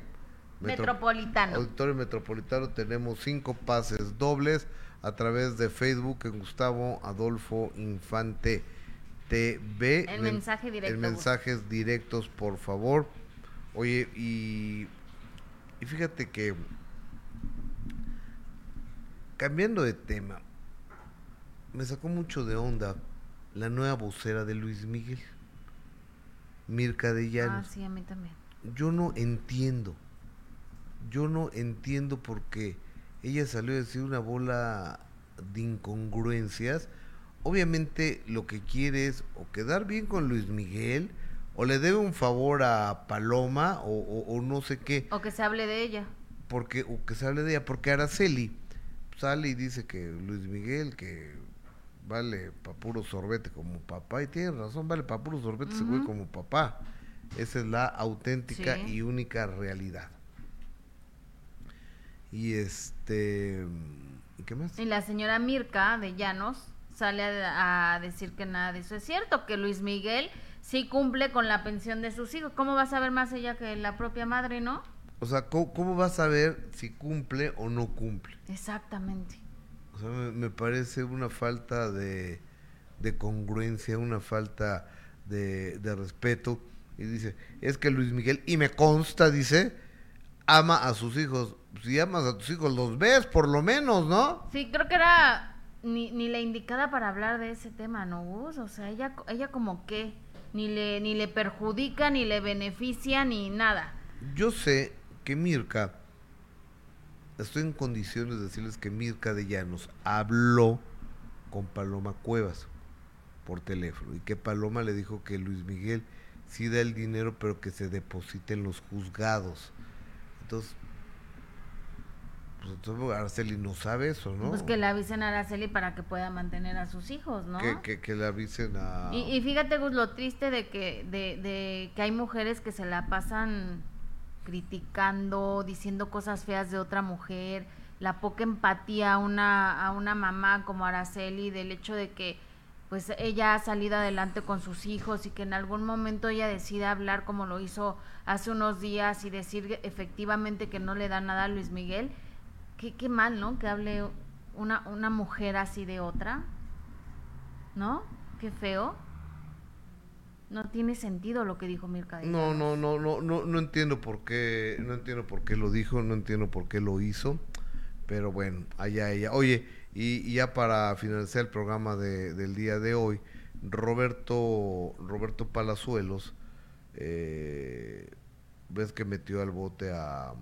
Metro Metropolitano. Auditorio Metropolitano tenemos cinco pases dobles a través de Facebook en Gustavo Adolfo Infante TV. El mensaje directo. El mensajes directos, por favor. Oye, y, y fíjate que cambiando de tema, me sacó mucho de onda la nueva vocera de Luis Miguel, Mirka de Llanos. Ah, sí, a mí también. Yo no entiendo, yo no entiendo por qué ella salió a decir una bola de incongruencias. Obviamente lo que quiere es o quedar bien con Luis Miguel, o le debe un favor a Paloma, o, o, o no sé qué. O que se hable de ella. Porque, o que se hable de ella, porque Araceli sale y dice que Luis Miguel, que vale para puro sorbete como papá. Y tiene razón, vale para puro sorbete uh -huh. ese güey como papá. Esa es la auténtica sí. y única realidad. Y este. ¿Y qué más? Y la señora Mirka de Llanos sale a, a, decir que nada de eso es cierto, que Luis Miguel sí cumple con la pensión de sus hijos. ¿Cómo va a saber más ella que la propia madre, no? O sea, ¿cómo, cómo vas a ver si cumple o no cumple? Exactamente. O sea, me, me parece una falta de, de congruencia, una falta de, de respeto. Y dice, es que Luis Miguel, y me consta, dice, ama a sus hijos. Si amas a tus hijos, los ves por lo menos, ¿no? Sí, creo que era ni, ni la indicada para hablar de ese tema, ¿no, Gus? O sea, ella, ella como que ni le, ni le perjudica, ni le beneficia, ni nada. Yo sé que Mirka, estoy en condiciones de decirles que Mirka de Llanos habló con Paloma Cuevas por teléfono y que Paloma le dijo que Luis Miguel sí da el dinero pero que se deposite en los juzgados. Entonces, pues entonces Araceli no sabe eso, ¿no? Pues que le avisen a Araceli para que pueda mantener a sus hijos, ¿no? Que, que, que le avisen a... Y, y fíjate, Gus, lo triste de que, de, de que hay mujeres que se la pasan criticando, diciendo cosas feas de otra mujer, la poca empatía a una, a una mamá como Araceli del hecho de que pues ella ha salido adelante con sus hijos y que en algún momento ella decide hablar como lo hizo hace unos días y decir efectivamente que no le da nada a Luis Miguel. Qué, qué mal, ¿no? Que hable una, una mujer así de otra. ¿No? Qué feo. No tiene sentido lo que dijo Mirka. de No, no, no, no, no, no entiendo por qué, no entiendo por qué lo dijo, no entiendo por qué lo hizo, pero bueno, allá ella. Oye, y, y ya para finalizar el programa de, del día de hoy, Roberto, Roberto Palazuelos, eh, ves que metió al bote a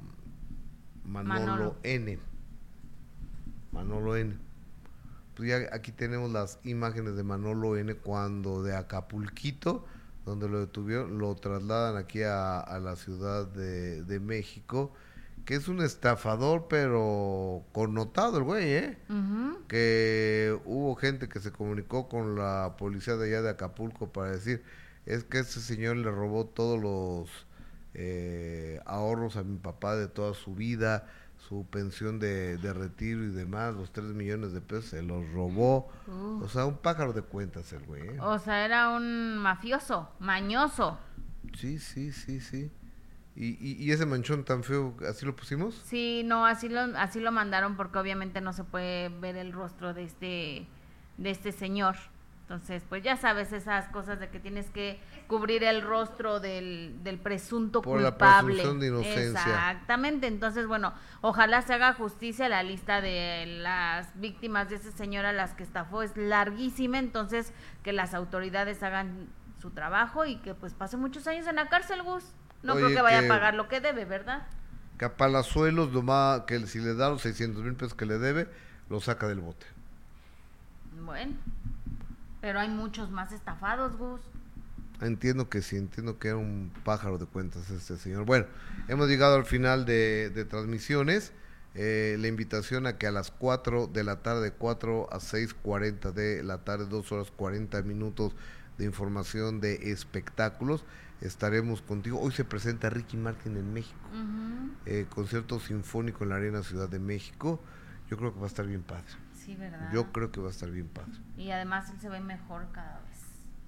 Manolo, Manolo. N. Manolo N. Pues ya aquí tenemos las imágenes de Manolo N cuando de Acapulquito, donde lo detuvieron, lo trasladan aquí a, a la Ciudad de, de México, que es un estafador, pero connotado el güey, ¿eh? Ujú. que hubo gente que se comunicó con la policía de allá de Acapulco para decir es que este señor le robó todos los eh, ahorros a mi papá de toda su vida, su pensión de, de retiro y demás, los 3 millones de pesos, se los robó. Uh. O sea, un pájaro de cuentas el güey. ¿eh? O sea, era un mafioso, mañoso. Sí, sí, sí, sí. Y, y, y ese manchón tan feo, ¿así lo pusimos? Sí, no, así lo, así lo mandaron porque obviamente no se puede ver el rostro de este, de este señor. Entonces, pues ya sabes esas cosas de que tienes que cubrir el rostro del, del presunto Por la culpable. presunción de inocencia. Exactamente. Entonces, bueno, ojalá se haga justicia. La lista de las víctimas de ese señor a las que estafó es larguísima. Entonces, que las autoridades hagan su trabajo y que pues pase muchos años en la cárcel, Gus. No Oye, creo que vaya que- a pagar lo que debe, ¿verdad? Que a Palazuelos, nomás que si le da los 600 mil pesos que le debe, lo saca del bote. Bueno, pero hay muchos más estafados, Gus. Entiendo que sí, entiendo que era un pájaro de cuentas este señor. Bueno, hemos llegado al final de, de transmisiones. Eh, la invitación a que a las 4 de la tarde, 4 a 6.40 de la tarde, 2 horas 40 minutos de información de espectáculos, estaremos contigo. Hoy se presenta Ricky Martin en México, eh, concierto sinfónico en la Arena Ciudad de México. Yo creo que va a estar bien padre. Sí, ¿verdad? Yo creo que va a estar bien padre. Y además él se ve mejor cada vez.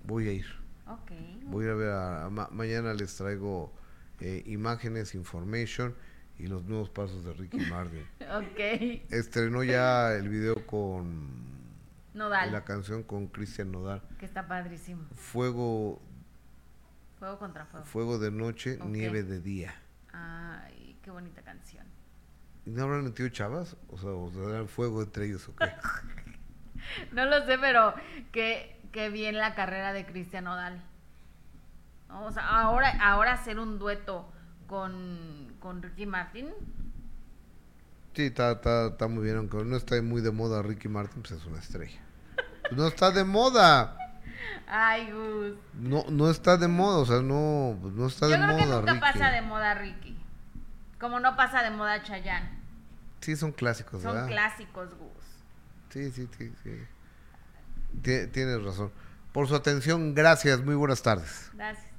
Voy a ir. Ok. Voy a ver a, a ma- mañana les traigo eh, imágenes, information y los nuevos pasos de Ricky Martin. <laughs> Ok. Estrenó ya el video con Nodal. la canción con Cristian Nodal. Que está padrísimo. Fuego, Fuego contra fuego. fuego de noche, nieve de día. Ay, qué bonita canción. ¿Y no habrán metido chavas? O sea, o ¿darán fuego entre ellos o qué? <laughs> No lo sé, pero que, que bien la carrera de Cristian Nodal. No, O sea, ahora, ahora hacer un dueto con, con Ricky Martin. Sí, está, está, está muy bien, aunque no está muy de moda Ricky Martin, pues es una estrella. Pues no está de moda. <laughs> Ay, Gus. No, no está de moda, o sea, no, pues no está Yo de creo moda que nunca Ricky. pasa de moda Ricky. Como no pasa de moda Chayanne. Sí, son clásicos, Son ¿verdad? clásicos, Gus. Sí, sí, sí, sí. Tie- Tienes razón. Por su atención, gracias. Muy buenas tardes. Gracias.